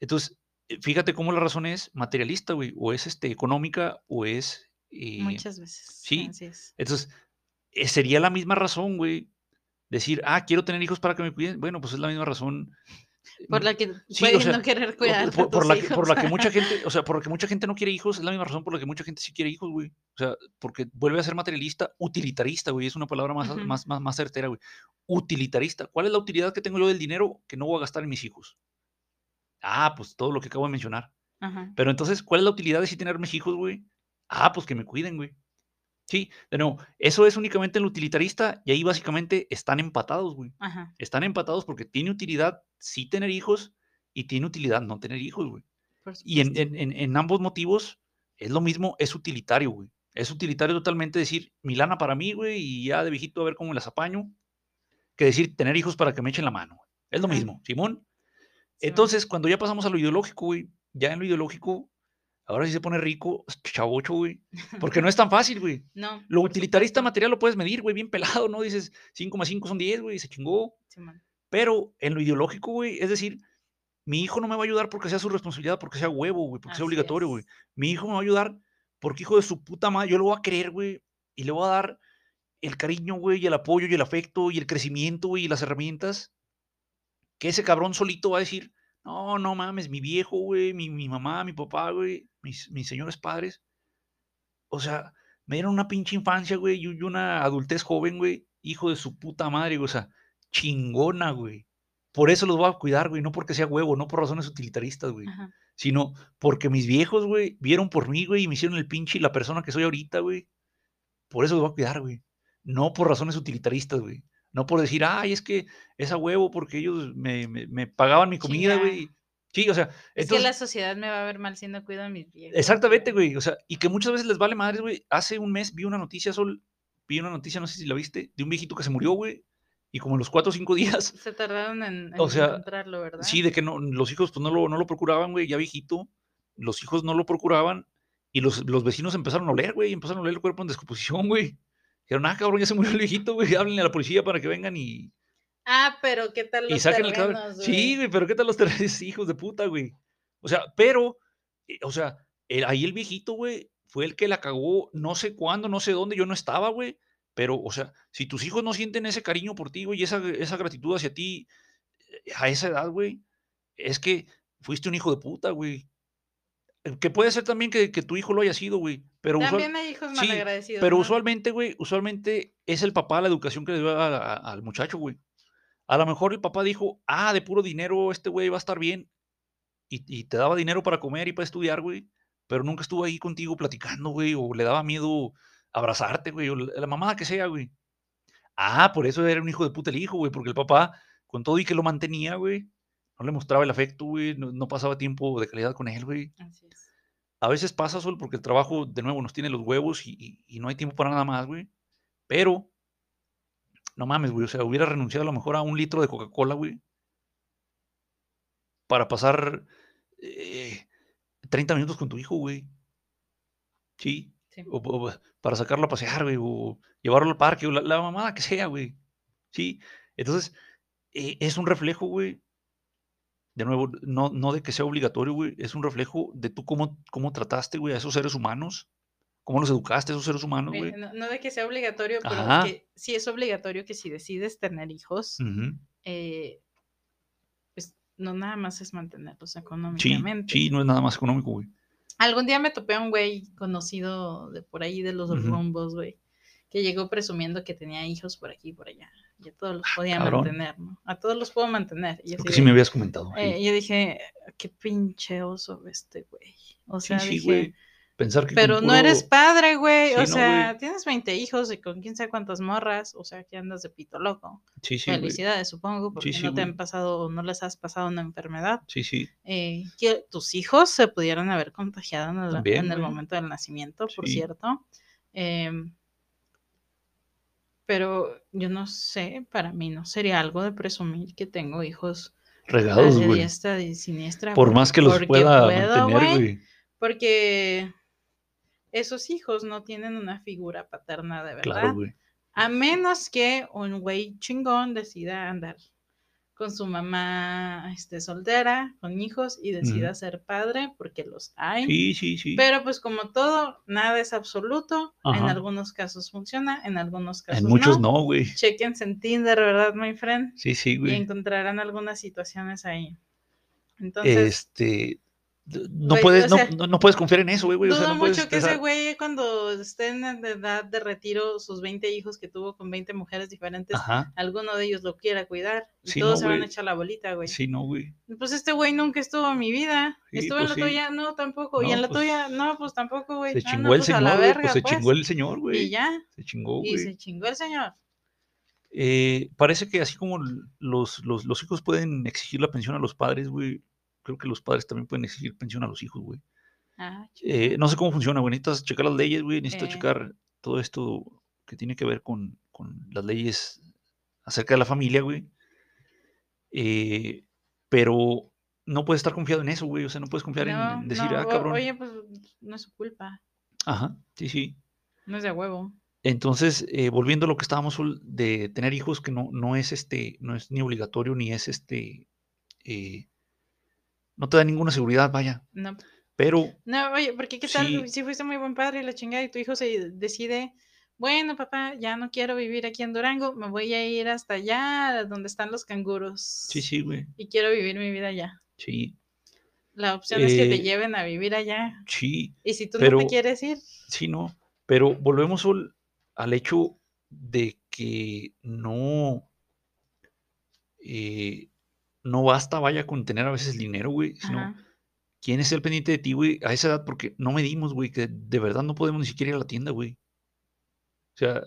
Entonces, fíjate cómo la razón es materialista, güey, o es este, económica o es... eh, Muchas veces. sí. Así es. entonces, eh, sería la misma razón, güey, decir, ah, quiero tener hijos para que me cuiden. Bueno, pues es la misma razón. Por la que sí, pueden o sea, no querer cuidar por, la que, por la que hijos. mucha gente, o sea, por la que mucha gente no quiere hijos, es la misma razón por la que mucha gente sí quiere hijos, güey. O sea, porque vuelve a ser materialista, utilitarista, güey, es una palabra más, más, más, más certera, güey. Utilitarista. ¿Cuál es la utilidad que tengo yo del dinero que no voy a gastar en mis hijos? Ah, pues todo lo que acabo de mencionar. Pero entonces, ¿cuál es la utilidad de sí tener mis hijos, güey? Ah, pues que me cuiden, güey. Sí, de nuevo, eso es únicamente el utilitarista y ahí básicamente están empatados, güey. Ajá. Están empatados porque tiene utilidad sí tener hijos y tiene utilidad no tener hijos, güey. Y en, en- en- ambos motivos es lo mismo, es utilitario, güey. Es utilitario totalmente decir, mi lana para mí, güey, y ya de viejito a ver cómo las apaño, que decir, tener hijos para que me echen la mano. güey. Es lo Ajá. mismo, Simón. Sí, Entonces, cuando ya pasamos a lo ideológico, güey, ya en lo ideológico, ahora sí se pone rico, chavocho, güey. Porque no es tan fácil, güey. No. Lo utilitarista material lo puedes medir, güey, bien pelado, ¿no? Dices 5 más 5 son 10, güey, se chingó. Pero en lo ideológico, güey, es decir, mi hijo no me va a ayudar porque sea su responsabilidad, porque sea huevo, güey, porque sea obligatorio, güey. Mi hijo me va a ayudar porque hijo de su puta madre, yo lo voy a querer, güey, y le voy a dar el cariño, güey, y el apoyo y el afecto y el crecimiento, güey, y las herramientas que ese cabrón solito va a decir, no, no mames, mi viejo, güey, mi, mi mamá, mi papá, güey, mis, mis señores padres, o sea, me dieron una pinche infancia, güey, y una adultez joven, güey, hijo de su puta madre, güey, o sea, chingona, güey. Por eso los voy a cuidar, güey, no porque sea huevo, no por razones utilitaristas, güey, Ajá. sino porque mis viejos, güey, vieron por mí, güey, y me hicieron el pinche y la persona que soy ahorita, güey. Por eso los voy a cuidar, güey. No por razones utilitaristas, güey. No por decir, ay, es que es a huevo porque ellos me, me- me pagaban mi comida, güey. Sí, o sea, Es que entonces, la sociedad me va a ver mal si no cuido a mis viejos. exactamente, güey. O sea, y que muchas veces les vale madres, güey. Hace un mes vi una noticia, Sol, vi una noticia, no sé si la viste, de un viejito que se murió, güey. Y como en los cuatro o cinco días, Se tardaron en, en O sea, encontrarlo, ¿verdad? sí, de que no, los hijos pues no lo, no lo procuraban, güey, ya viejito. Los hijos no lo procuraban y los, los vecinos empezaron a oler, güey, empezaron a oler el cuerpo en descomposición, güey. Dijeron, ah, cabrón, ya se murió el viejito, güey, háblenle a la policía para que vengan y, Ah, pero ¿qué tal y los saquen el cadáver. terrenos, Sí, güey, pero ¿qué tal los terrenos, hijos de puta, güey? O sea, pero, eh, o sea, el- ahí el viejito, güey, fue el que la cagó, no sé cuándo, no sé dónde, yo no estaba, güey. Pero, o sea, si tus hijos no sienten ese cariño por ti, güey, y esa, esa gratitud hacia ti eh, a esa edad, güey, es que fuiste un hijo de puta, güey. Eh, Que puede ser también que, que tu hijo lo haya sido, güey. Pero, usual- También hay hijos sí, malagradecidos. pero ¿no? usualmente, güey, usualmente es el papá la educación que le dio a- a- al muchacho, güey. A lo mejor el papá dijo, ah, de puro dinero este güey va a estar bien. Y, y te daba dinero para comer y para estudiar, güey. Pero nunca estuvo ahí contigo platicando, güey. O le daba miedo abrazarte, güey. O la mamada que sea, güey. Ah, por eso era un hijo de puta el hijo, güey. Porque el papá, con todo y que lo mantenía, güey, no le mostraba el afecto, güey. No, no pasaba tiempo de calidad con él, güey. Así es. A veces pasa solo porque el trabajo, de nuevo, nos tiene los huevos y, y- y no hay tiempo para nada más, güey. Pero, no mames, güey. O sea, hubiera renunciado a lo mejor a un litro de Coca-Cola, güey. Para pasar eh, 30 minutos con tu hijo, güey. Sí. Sí. O, o para sacarlo a pasear, güey. O llevarlo al parque, o la, la mamada que sea, güey. Sí. Entonces, eh, es un reflejo, güey. De nuevo, no, no de que sea obligatorio, güey. Es un reflejo de tú cómo, cómo trataste, güey, a esos seres humanos. Cómo los educaste a esos seres humanos, Eh, güey. No, no de que sea obligatorio, pero Ajá. que sí es obligatorio que si decides tener hijos, eh, pues no nada más es mantenerlos económicamente. sí, no es nada más económico, güey. Algún día me topé a un güey conocido de por ahí de los Ujú. rumbos, güey, que llegó presumiendo que tenía hijos por aquí y por allá. Y a todos los podía Cabrón. mantener, ¿no? A todos los puedo mantener. Y yo, Porque sí me habías comentado. sí. eh, yo dije, qué pinche oso este güey. O Sí, sea, sí, dije, güey. Pensar que pero no eres padre, güey. Sí, o no, sea, güey. tienes 20 hijos y con quién sabe cuántas morras. O sea, que andas de pito loco. Sí, sí, güey. Felicidades, supongo, porque sí, no te güey. han pasado o no les has pasado una enfermedad. Sí, sí. eh, que tus hijos se pudieran haber contagiado en el, También, en el güey. momento del nacimiento, por Sí. cierto. Em, pero yo no sé, para mí no sería algo de presumir que tengo hijos Regados, de güey. diestra y siniestra. Por más que los pueda puedo, mantener, güey, güey. Porque esos hijos no tienen una figura paterna de verdad. Claro, güey. A menos que un güey chingón decida andar con su mamá este, soltera, con hijos, y decida ser padre, porque los hay. Sí, sí, sí. Pero pues como todo, nada es absoluto. En algunos casos funciona, en algunos casos en muchos no, güey. Chequense en Tinder, ¿verdad, my friend? Sí, sí, Y güey. encontrarán algunas situaciones ahí. Entonces, Este. No Güey, puedes, o no, sea, no, no puedes confiar en eso, güey, güey. O dudo sea, no puedes mucho que ese güey cuando esté en la edad de retiro, sus 20 hijos que tuvo con 20 mujeres diferentes, Ajá. alguno de ellos lo quiera cuidar. Y Sí, todos no, se van a echar la bolita, güey. Sí, no, güey. Pues este güey nunca estuvo en mi vida. Sí, Estuvo en pues la sí. tuya, no, tampoco. y en la pues, tuya, no, pues tampoco, güey. Se Ah, chingó el pues, a señor, verga, Pues se chingó el señor, güey. Y ya. Se chingó, Y güey. se chingó el señor. Eh, parece que así como los, los, los hijos pueden exigir la pensión a los padres, güey, creo que los padres también pueden exigir pensión a los hijos, güey. Ah, Eh, no sé cómo funciona, güey. Necesitas checar las leyes, güey. Necesitas Eh. checar todo esto que tiene que ver con, con las leyes acerca de la familia, güey. Eh, pero no puedes estar confiado en eso, güey. O sea, no puedes confiar en- No, en, decir, no, ah, cabrón. Oye, pues no es su culpa. Ajá, sí, sí. No es de huevo. Entonces, eh, volviendo a lo que estábamos de tener hijos, que no, no es este, no es ni obligatorio, ni es este, eh, no te da ninguna seguridad, vaya. No, Pero no oye, porque qué tal Sí. si fuiste muy buen padre y la chingada y tu hijo se decide, bueno, papá, ya no quiero vivir aquí en Durango, me voy a ir hasta allá donde están los canguros. sí, sí, güey. Y quiero vivir mi vida allá. Sí, La opción es que te Eh, lleven a vivir allá. sí, Y si tú no te quieres ir, sí, no. Pero volvemos Sol, al hecho de que no, eh, no basta, vaya, con tener a veces dinero, güey, sino ajá, quién es el pendiente de ti, güey, a esa edad, porque no medimos, güey, que de verdad no podemos ni siquiera ir a la tienda, güey. O sea,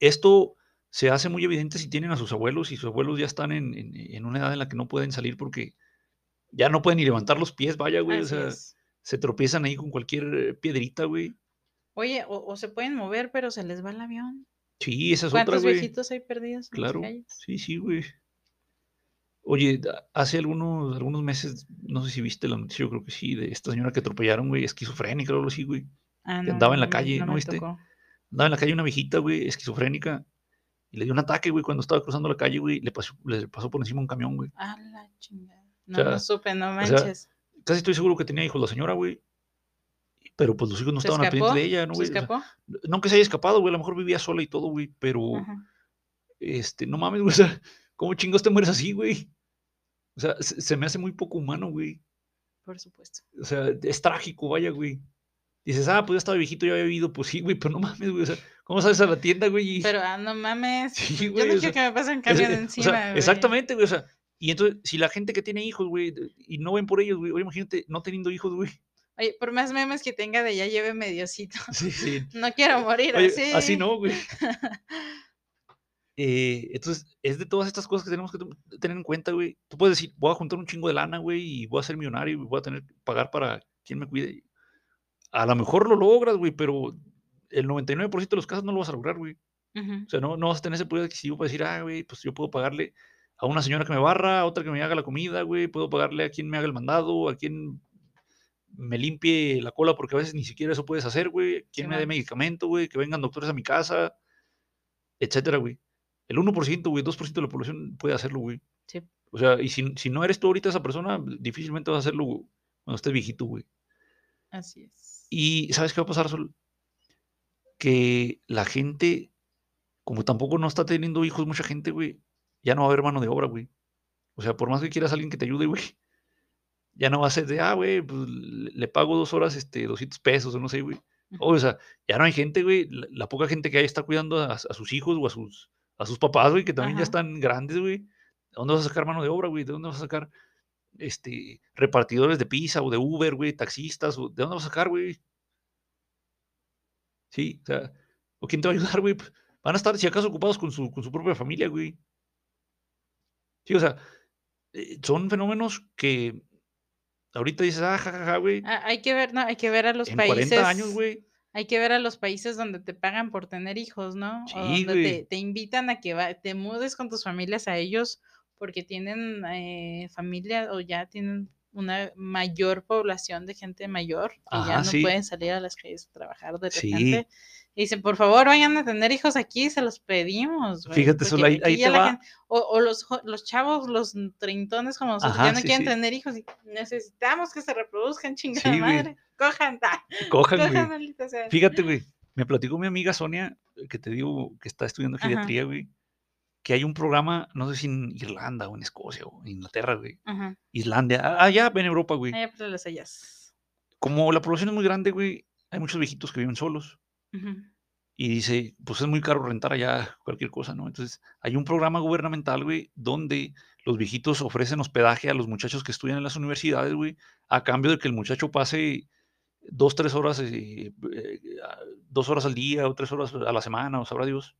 esto se hace muy evidente si tienen a sus abuelos y sus abuelos ya están en, en- en una edad en la que no pueden salir porque ya no pueden ni levantar los pies, vaya, güey. O sea, es. se tropiezan ahí con cualquier eh, piedrita, güey. Oye, o, o se pueden mover, pero se les va el avión. Sí, esa es otra, ¿Cuántos güey. viejitos hay perdidos en las Claro, calles? sí, sí, güey. Oye, hace algunos, algunos meses, no sé si viste la noticia, yo creo que sí, de esta señora que atropellaron, güey, esquizofrénica o algo así, güey. Ah, que andaba en la calle, ¿no viste? tocó. Andaba en la calle una viejita, güey, esquizofrénica, y le dio un ataque, güey, cuando estaba cruzando la calle, güey, le pasó, le pasó por encima un camión, güey. A la chingada. No, sea, no supe, no sea, manches. Casi estoy seguro que tenía hijos la señora, güey. Pero pues los hijos no ¿Se estaban al pendiente de ella, ¿no, ¿Se güey? O sea, escapó? no que se haya escapado, güey, a lo mejor vivía sola y todo, güey, pero, Ajá. este, no mames, güey, o sea, ¿cómo chingos te mueres así, güey? O sea, se, se me hace muy poco humano, güey. Por supuesto. O sea, es trágico, vaya, güey. Dices, ah, pues ya estaba viejito, ya había vivido, pues sí, güey, pero no mames, güey, o sea, ¿cómo sales a la tienda, güey? Pero, ah, no mames. Sí, Yo güey, no o quiero sea, que me pasen Es- cambio de o encima, sea, güey. exactamente, güey. O sea, y entonces, si la gente que tiene hijos, güey, y no ven por ellos, güey, oye, imagínate no teniendo hijos, güey. Oye, por más memes que tenga de ya lleve mediocito. Sí, sí. No quiero morir Oye, así. así no, güey. Eh, entonces, es de todas estas cosas que tenemos que tener en cuenta, güey. Tú puedes decir, voy a juntar un chingo de lana, güey, y voy a ser millonario y voy a tener que pagar para quien me cuide. A lo mejor lo logras, güey, pero el 99% de los casos no lo vas a lograr, güey. O sea, no, no vas a tener ese poder adquisitivo para decir, ah, güey, pues yo puedo pagarle a una señora que me barra, a otra que me haga la comida, güey, puedo pagarle a quien me haga el mandado, a quien me limpie la cola, porque a veces ni siquiera eso puedes hacer, güey, quien me dé medicamento, güey, que vengan doctores a mi casa, etcétera, güey. El 1%, güey, 2% de la población puede hacerlo, güey. Sí. O sea, y si, si no eres tú ahorita esa persona, difícilmente vas a hacerlo güey, cuando estés viejito, güey. Así es. Y ¿sabes qué va a pasar, Sol? Que la gente, como tampoco no está teniendo hijos mucha gente, güey, ya no va a haber mano de obra, güey. O sea, por más que quieras alguien que te ayude, güey, ya no va a ser de, ah, güey, pues le, pago dos horas, este, 200 pesos o no sé, güey. O sea, ya no hay gente, güey. La, la poca gente que hay está cuidando a, a sus hijos o a sus, a sus papás, güey, que también ya están grandes, güey. ¿De dónde vas a sacar mano de obra, güey? ¿De dónde vas a sacar este, repartidores de pizza o de Uber, güey, taxistas? o- ¿De dónde vas a sacar, güey? Sí, o sea, ¿o quién te va a ayudar, güey? Van a estar, si acaso, ocupados con su, con su propia familia, güey. Sí, o sea, eh, son fenómenos que ahorita dices, ah, jajaja, güey. Ah, hay que ver, no, hay que ver a los En países. 40 años, güey. Hay que ver a los países donde te pagan por tener hijos, ¿no? Sí, o donde güey. te, te invitan a que va- te mudes con tus familias a ellos porque tienen eh, familia o ya tienen una mayor población de gente mayor que ya no sí. pueden salir a las calles a trabajar de Sí. Y dicen, por favor, vayan a tener hijos aquí, se los pedimos. güey, Fíjate, porque Sol, ahí- te va. gente- o, o los, los chavos, los treintones como nosotros, Ajá, ya no sí, quieren sí. tener hijos y necesitamos que se reproduzcan, chingada Sí, güey. madre. Cojan, ta, Cojan, cojan, güey. sea. Fíjate, güey. Me platicó mi amiga Sonia, que te digo que está estudiando Ajá. geriatría, güey, que hay un programa, no sé si en Irlanda o en Escocia o en Inglaterra, güey. Ajá. Islandia, allá en Europa, güey. Allá para las ellas. Como la población es muy grande, güey, hay muchos viejitos que viven solos. Y dice, pues es muy caro rentar allá cualquier cosa, ¿no? Entonces, hay un programa gubernamental, güey, donde los viejitos ofrecen hospedaje a los muchachos que estudian en las universidades, güey, a cambio de que el muchacho pase dos, tres horas, eh, eh, a- dos horas al día o tres horas a la semana, o sabrá Dios,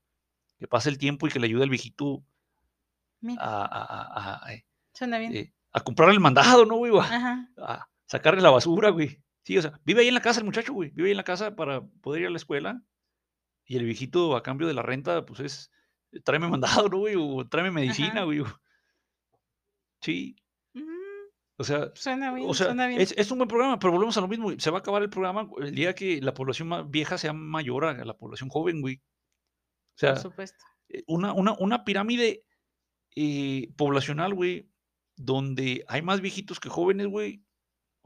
que pase el tiempo y que le ayude al viejito a, a- a- a, eh, suena bien. eh, a comprar el mandado, ¿no, güey? A sacarle la basura, güey. Sí, o sea, vive ahí en la casa el muchacho, güey. Vive ahí en la casa para poder ir a la escuela. Y el viejito, a cambio de la renta, pues es, tráeme mandado, ¿no, güey? O tráeme medicina, Ajá. güey. Sí, Mm, o sea, Suena bien, o sea, suena bien. es, es un buen programa, pero volvemos a lo mismo, güey. Se va a acabar el programa el día que la población más vieja sea mayor a la población joven, güey. O sea, por supuesto. eh, una, una, una pirámide eh, poblacional, güey, donde hay más viejitos que jóvenes, güey.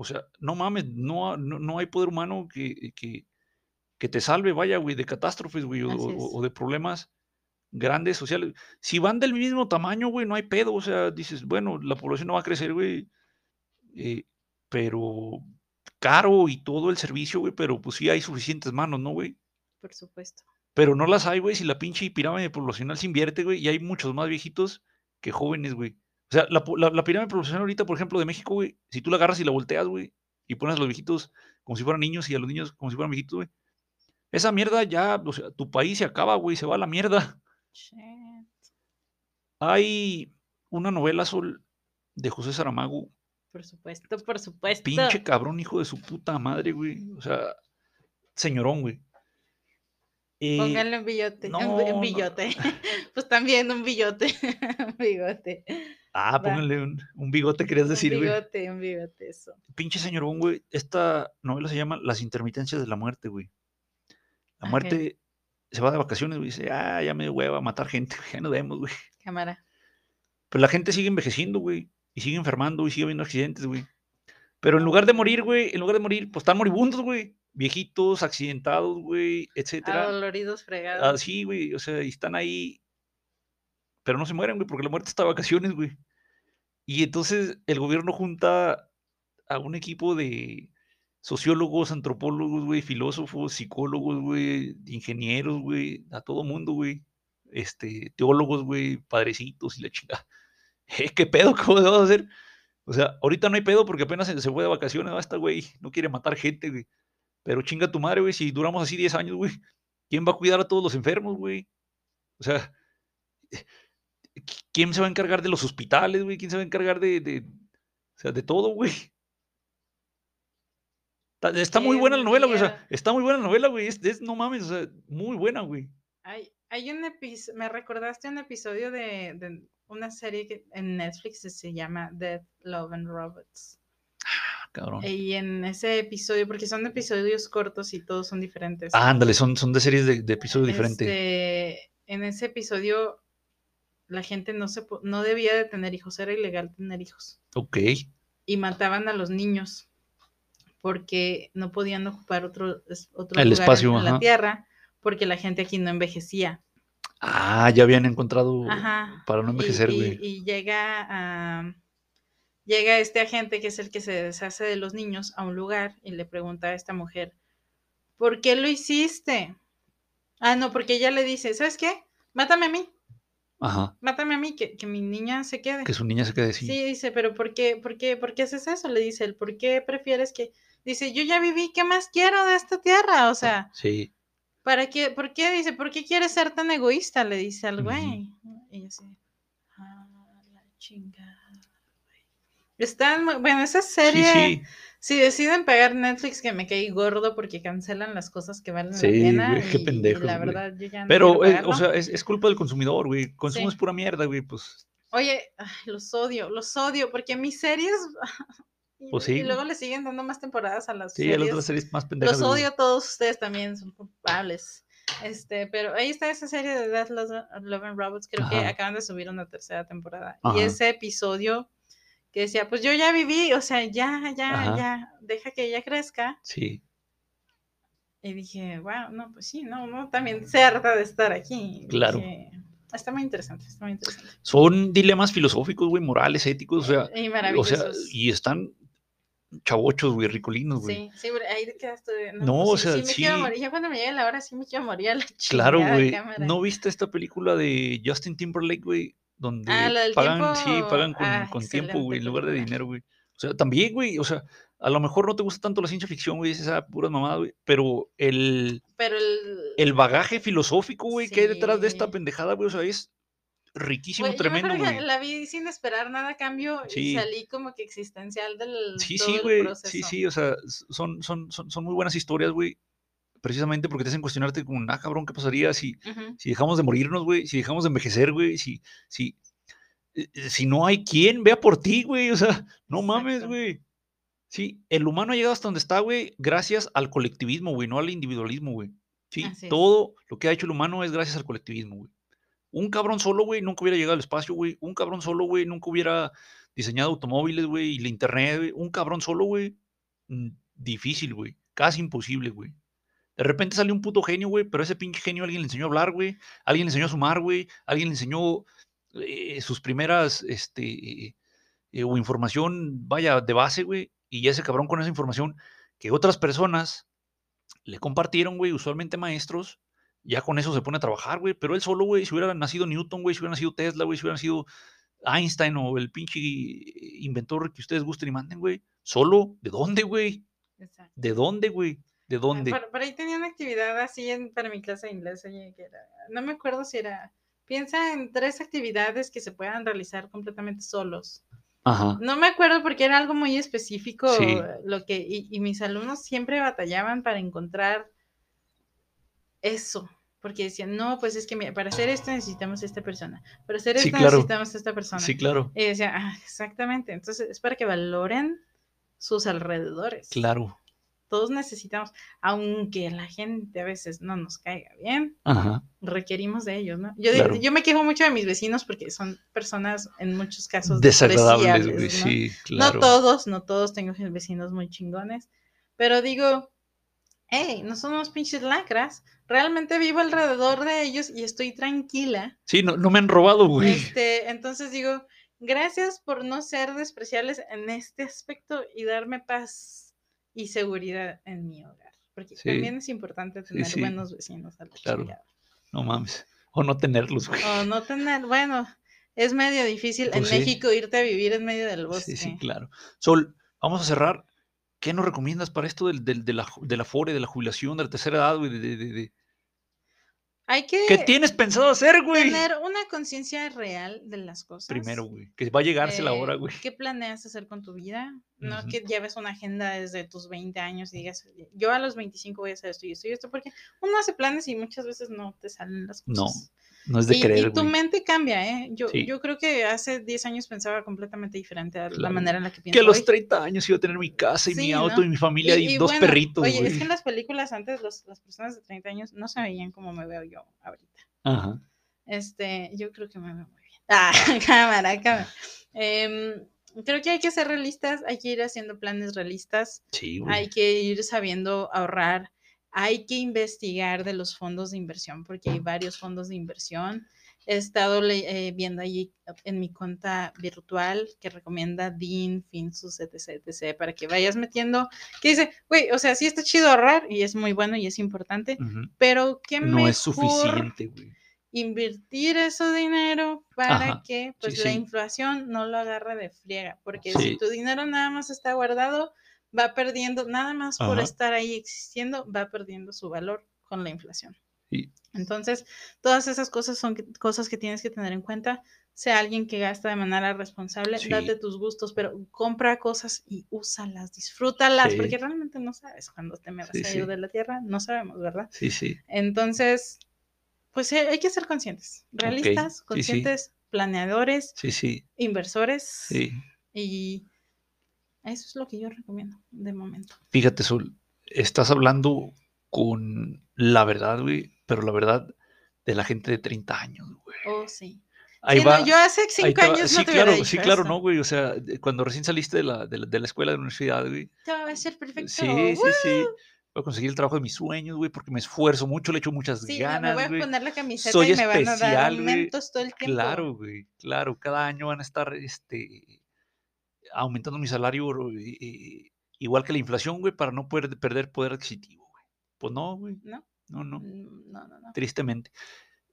O sea, no mames, no, no, no hay poder humano que, que, que te salve, vaya, güey, de catástrofes, güey, o de problemas grandes sociales. Si van del mismo tamaño, güey, no hay pedo. O sea, dices, bueno, la población no va a crecer, güey, eh, pero caro y todo el servicio, güey, pero pues sí hay suficientes manos, ¿no, güey? Por supuesto. Pero no las hay, güey, si la pinche pirámide poblacional se invierte, güey, y hay muchos más viejitos que jóvenes, güey. O sea, la, la- la pirámide poblacional ahorita, por ejemplo, de México, güey, si tú la agarras y la volteas, güey, y pones a los viejitos como si fueran niños y a los niños como si fueran viejitos, güey, esa mierda ya, o sea, tu país se acaba, güey, se va a la mierda. Shit. Hay una novela, Sol, de José Saramago, Por supuesto, por supuesto. pinche cabrón, hijo de su puta madre, güey. O sea, señorón, güey. Eh, Pónganle un billote. no, un, no. billote. pues también un billote. un bigote. Ah, pónganle un, un bigote, querías decir, un güey. bigote, un bigote, eso. pinche señorón, güey. Esta novela se llama Las intermitencias de la muerte, güey. La muerte se va de vacaciones, güey. Dice, ah, ya me dio hueva matar gente, güey, ya nos vemos, güey. Cámara. Pero la gente sigue envejeciendo, güey. Y sigue enfermando y sigue habiendo accidentes, güey. Pero en lugar de morir, güey, en lugar de morir, pues están moribundos, güey. Viejitos, accidentados, güey, etcétera. Adoloridos fregados. Así, güey. O sea, y están ahí. Pero no se mueren, güey, porque la muerte está de vacaciones, güey. Y entonces el gobierno junta a un equipo de sociólogos, antropólogos, güey, filósofos, psicólogos, güey, ingenieros, güey, a todo mundo, güey. Este, teólogos, güey, padrecitos y la chingada. Eh, ¿Qué pedo? ¿Cómo vamos a hacer? O sea, ahorita no hay pedo porque apenas se, se fue de vacaciones, basta, güey. No quiere matar gente, güey. Pero chinga tu madre, güey, si duramos así 10 años, güey. ¿Quién va a cuidar a todos los enfermos, güey? O sea, ¿qui- ¿quién se va a encargar de los hospitales, güey? ¿Quién se va a encargar de, de- o sea, de todo, güey? Está, está muy buena la novela, güey. O sea, está muy buena la novela, güey. Es, es- no mames, o sea, muy buena, güey. Hay, hay un episodio, me recordaste un episodio de, de una serie que en Netflix que se llama Death, Love and Robots. Ah, cabrón. Y en ese episodio, porque son episodios cortos y todos son diferentes. Ah, ándale, son, son de series de, de episodios diferentes. Este, en ese episodio, la gente no, se, no debía de tener hijos, era ilegal tener hijos. Ok. Y mataban a los niños porque no podían ocupar otro, otro El lugar espacio, en, la tierra porque la gente aquí no envejecía. Ah, ya habían encontrado Ajá. para no envejecer, y, güey. y llega a, llega este agente que es el que se deshace de los niños a un lugar y le pregunta a esta mujer, ¿por qué lo hiciste? Ah, no, porque ella le dice, ¿sabes qué? Mátame a mí. Ajá. Mátame a mí, que, que mi niña se quede. Que su niña se quede así. Sí, dice, pero ¿por qué, por qué, por qué haces eso? Le dice él, ¿por qué prefieres que...? Dice, yo ya viví, ¿qué más quiero de esta tierra? O sea, Sí. ¿para qué? ¿Por qué? Dice, ¿por qué quieres ser tan egoísta? Le dice al güey. Y yo así, ah, la chingada. Están, bueno, esa Sí, serie, sí. si deciden pagar Netflix, que me caí gordo porque cancelan las cosas que valen Sí, la pena. güey, qué y- y pendejos, la güey. verdad, yo ya no Pero, eh, o sea, es, es culpa del consumidor, güey. Consumes Sí. pura mierda, güey. Pues Oye, ay, los odio, los odio, porque mis series. y, Pues sí, y luego le siguen dando más temporadas a las sí, series. otro series más pendejas. Los odio a todos ustedes también, son culpables. Este, pero ahí está esa serie de Death Love Love and Robots, creo que Ajá. acaban de subir una tercera temporada. Ajá. Y ese episodio que decía, pues yo ya viví, o sea, ya, ya, Ajá. ya, deja que ella crezca. Sí, Y dije, wow, no, pues sí, no, no, también se harta de estar aquí. Y Claro. dije, está muy interesante, está muy interesante. son dilemas filosóficos, güey, morales, éticos, o sea, Y o maravillosos. sea, y están chavochos, güey, ricolinos, güey. Sí, sí, ahí te quedaste de, No, pues o sea, sí me quiero sí. morir. Ya cuando me llegue la hora, sí me quiero morir a la Claro, chingada güey. ¿No viste esta película de Justin Timberlake, güey? Donde Ah, pagan, sí, tiempo. pagan con, Ah, con tiempo, güey, en lugar de dinero, güey. O sea, también, güey, o sea, a lo mejor no te gusta tanto la ciencia ficción, güey, es esa pura mamada, güey, pero el, Pero el... el bagaje filosófico, güey, que hay detrás de esta Sí. pendejada, güey, o sea, es riquísimo, Güey, yo me tremendo, güey. la vi sin esperar nada a cambio Sí. y salí como que existencial del Sí, todo sí, el güey, proceso. sí, sí, o sea, son, son, son, son muy buenas historias, güey, precisamente porque te hacen cuestionarte como, ah, cabrón, ¿qué pasaría si, si dejamos de morirnos, güey, si dejamos de envejecer, güey, si, si, eh, eh, si no hay quien vea por ti, güey, o sea, no mames, güey. Sí, el humano ha llegado hasta donde está, güey, gracias al colectivismo, güey, no al individualismo, güey. Sí, Así es. todo lo que ha hecho el humano es gracias al colectivismo, güey. Un cabrón solo, güey, nunca hubiera llegado al espacio, güey. Un cabrón solo, güey, nunca hubiera diseñado automóviles, güey, y la internet, güey. Un cabrón solo, güey, mm, difícil, güey. Casi imposible, güey. De repente salió un puto genio, güey, pero ese pinche genio alguien le enseñó a hablar, güey. Alguien le enseñó a sumar, güey. Alguien le enseñó eh, sus primeras, este, eh, o información, vaya, de base, güey. Y ya ese cabrón con esa información que otras personas le compartieron, güey, usualmente maestros, ya con eso se pone a trabajar, güey. Pero él solo, güey, si hubiera nacido Newton, güey, si hubiera nacido Tesla, güey, si hubiera nacido Einstein o el pinche inventor que ustedes gusten y manden, güey, solo, ¿de dónde, güey? ¿De dónde, güey? ¿De Ah, dónde? Por, por ahí tenía una actividad así en, para mi clase de inglés, oye, que era, no me acuerdo si era, piensa en tres actividades que se puedan realizar completamente solos. Ajá. No me acuerdo porque era algo muy específico Sí. eh, lo que y, y mis alumnos siempre batallaban para encontrar eso, porque decían, no, pues es que mira, para hacer esto necesitamos a esta persona, para hacer Sí, esto claro. necesitamos a esta persona. Sí, claro. Y decía, ah, exactamente, entonces es para que valoren sus alrededores. Claro. Todos necesitamos, aunque la gente a veces no nos caiga bien, Ajá. requerimos de ellos, ¿no? Yo, Claro. yo me quejo mucho de mis vecinos porque son personas en muchos casos Desagradables, ¿no? Sí, claro. No todos, no todos, tengo vecinos muy chingones, pero digo, hey, no somos pinches lacras, realmente vivo alrededor de ellos y estoy tranquila. Sí, no, no me han robado, güey. Este, entonces digo, gracias por no ser despreciables en este aspecto y darme paz y seguridad en mi hogar, porque Sí. también es importante tener sí. buenos vecinos a la Claro. chingada. No mames. O no tenerlos, güey. O no tener, bueno, es medio difícil Pues en sí. México irte a vivir en medio del bosque. Sí, sí, claro. Sol, vamos a cerrar. ¿Qué nos recomiendas para esto del, del- de, la, de la FORE, de la jubilación, de la tercera edad, güey? de- de- de- de- Hay que ¿Qué tienes pensado hacer, güey? tener una conciencia real de las cosas. Primero, güey. Que va a llegarse la Eh, hora, güey. ¿Qué planeas hacer con tu vida? No Ujú. que lleves una agenda desde tus 20 años y digas, yo a los 25 voy a hacer esto y esto y esto, porque uno hace planes y muchas veces no te salen las cosas. No es de y, creer, y tu güey. mente cambia, ¿eh? Yo, Sí. yo creo que hace 10 años pensaba completamente diferente a la manera en la que pienso Que a los hoy. 30 años iba a tener mi casa y mi Sí, auto ¿no? y mi familia y, dos bueno, perritos, Oye, güey. es que en las películas antes los- las personas de 30 años no se veían como me veo yo ahorita. Ajá. Este, yo creo que me veo muy bien. Ah, cámara, cámara. Em, creo que hay que ser realistas, hay que ir haciendo planes realistas, Sí, güey. hay que ir sabiendo ahorrar, hay que investigar de los fondos de inversión, porque hay varios fondos de inversión. He estado eh, viendo allí en mi cuenta virtual que recomienda Dean, Finsus, etc, etc, para que vayas metiendo, que dice, güey, o sea, sí está chido ahorrar y es muy bueno y es importante, pero qué No mejor es suficiente, güey. invertir ese dinero para Ajá, que sí, pues la sí. inflación no lo agarre de friega, porque Sí. si tu dinero nada más está guardado, va perdiendo, nada más por estar ahí existiendo, va perdiendo su valor con la inflación. Sí. Entonces, todas esas cosas son que- cosas que tienes que tener en cuenta. Sea alguien que gasta de manera responsable, Sí. date tus gustos, pero compra cosas y úsalas, disfrútalas, Sí. porque realmente no sabes cuándo te me vas a ir de la tierra, no sabemos, ¿verdad? Sí, sí. Entonces, pues eh, hay que ser conscientes, realistas, conscientes, planeadores, Sí, sí. inversores, Sí. y eso es lo que yo recomiendo de momento. Fíjate, Sol, estás hablando con la verdad, güey, pero la verdad de la gente de 30 años, güey. Oh, sí. Ahí Sí, no, va. yo hace cinco te años Sí, no te claro, dicho sí, claro, eso. no, güey. O sea, cuando recién saliste de la, de la, de la escuela de la universidad, güey. Todo va a ser perfecto. Sí, sí, sí. Voy a conseguir el trabajo de mis sueños, güey, porque me esfuerzo mucho, le echo muchas Sí, me- me ganas, voy a poner la camiseta Soy y me van a dar aumentos todo el tiempo. Claro, güey, claro. Cada año van a estar, este, aumentando mi salario, eh, igual que la inflación, güey, para no poder perder poder adquisitivo, güey. Pues no, güey. ¿No? No, no. Mm, No, no, no. Tristemente.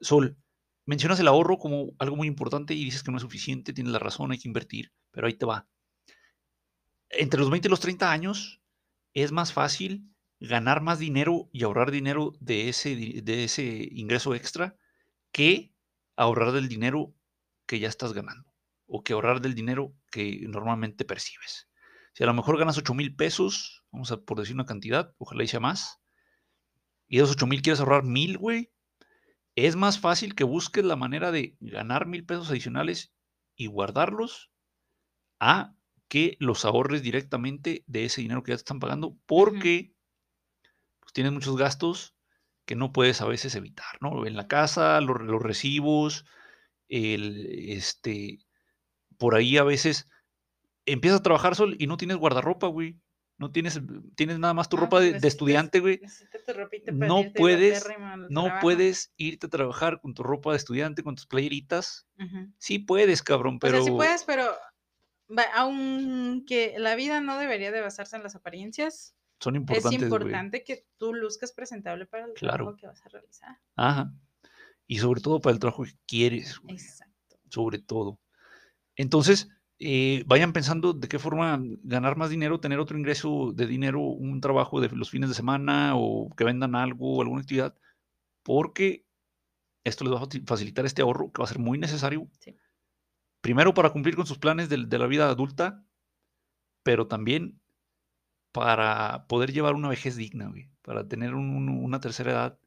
Sol, mencionas el ahorro como algo muy importante y dices que no es suficiente, tienes la razón, hay que invertir, pero ahí te va. Entre los 20 y los 30 años es más fácil ganar más dinero y ahorrar dinero de ese, de ese ingreso extra que ahorrar del dinero que ya estás ganando o que ahorrar del dinero que normalmente percibes. Si a lo mejor ganas 8 mil pesos, vamos a por decir una cantidad, ojalá y sea más, y de esos 8 mil quieres ahorrar mil, güey, es más fácil que busques la manera de ganar mil pesos adicionales y guardarlos a que los ahorres directamente de ese dinero que ya te están pagando porque pues, tienes muchos gastos que no puedes a veces evitar, ¿no? En la casa, los, los recibos, el, este, por ahí a veces empiezas a trabajar sol y no tienes guardarropa, güey. No tienes, tienes nada más tu No, ropa pues de, estudiante, güey. No puedes- No trabajo. puedes irte a trabajar con tu ropa de estudiante, con tus playeritas. Sí puedes, cabrón, pero... O sea, sí puedes, pero aunque la vida no debería de basarse en las apariencias, Son es importantes, güey. importante que tú luzcas presentable para el Claro. trabajo que vas a realizar. Ajá. Y sobre todo para el trabajo que quieres, güey. Exacto. sobre todo. Entonces, eh, vayan pensando de qué forma ganar más dinero, tener otro ingreso de dinero, un trabajo de los fines de semana o que vendan algo, alguna actividad, porque esto les va a facilitar este ahorro que va a ser muy necesario. Sí. Primero para cumplir con sus planes del- de, la vida adulta, pero también para poder llevar una vejez digna, güey, para tener un- un- una tercera edad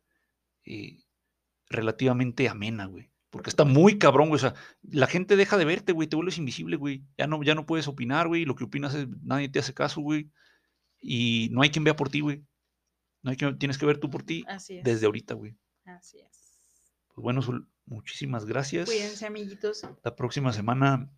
eh, relativamente amena, güey. Porque está muy cabrón, güey. O sea, la gente deja de verte, güey. Te vuelves invisible, güey. Ya no, ya no puedes opinar, güey. Lo que opinas es, nadie te hace caso, güey. Y no hay quien vea por ti, güey. No hay quien, tienes que ver tú por ti Así es. desde ahorita, güey. Así es. Pues bueno, Sol, muchísimas gracias. Cuídense, amiguitos. La próxima semana,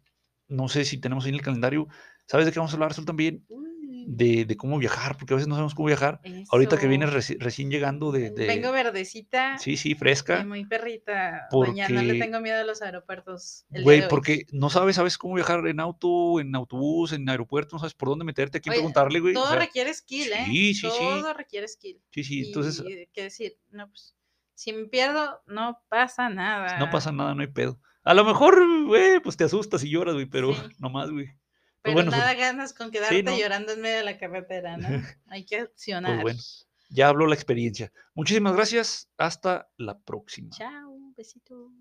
no sé si tenemos ahí en el calendario. ¿Sabes de qué vamos a hablar, Sol, también? Uy, De, de cómo viajar, porque a veces no sabemos cómo viajar. Ahorita que vienes reci- recién llegando de... de- Vengo verdecita sí, sí, y fresca. muy perrita. Mañana le porque- tengo miedo a los aeropuertos. Güey, porque no sabes, sabes cómo viajar en auto, en autobús, en aeropuerto, no sabes por dónde meterte, a quién Oye, preguntarle, güey. o Todo sea, requiere skill, ¿eh? sí, sí, sí. Todo requiere skill. sí, sí, entonces Y, ¿qué decir? No, pues, si me pierdo, no pasa nada. no pasa nada, no hay pedo. A lo mejor, güey, pues te asustas y lloras, güey, pero Sí. no más, güey. Pero bueno, nada Sol, ganas con quedarte ¿no? llorando en medio de la carretera, ¿no? Hay que accionar. Pues bueno, ya habló la experiencia. Muchísimas gracias. Hasta la próxima. Chao, besitos.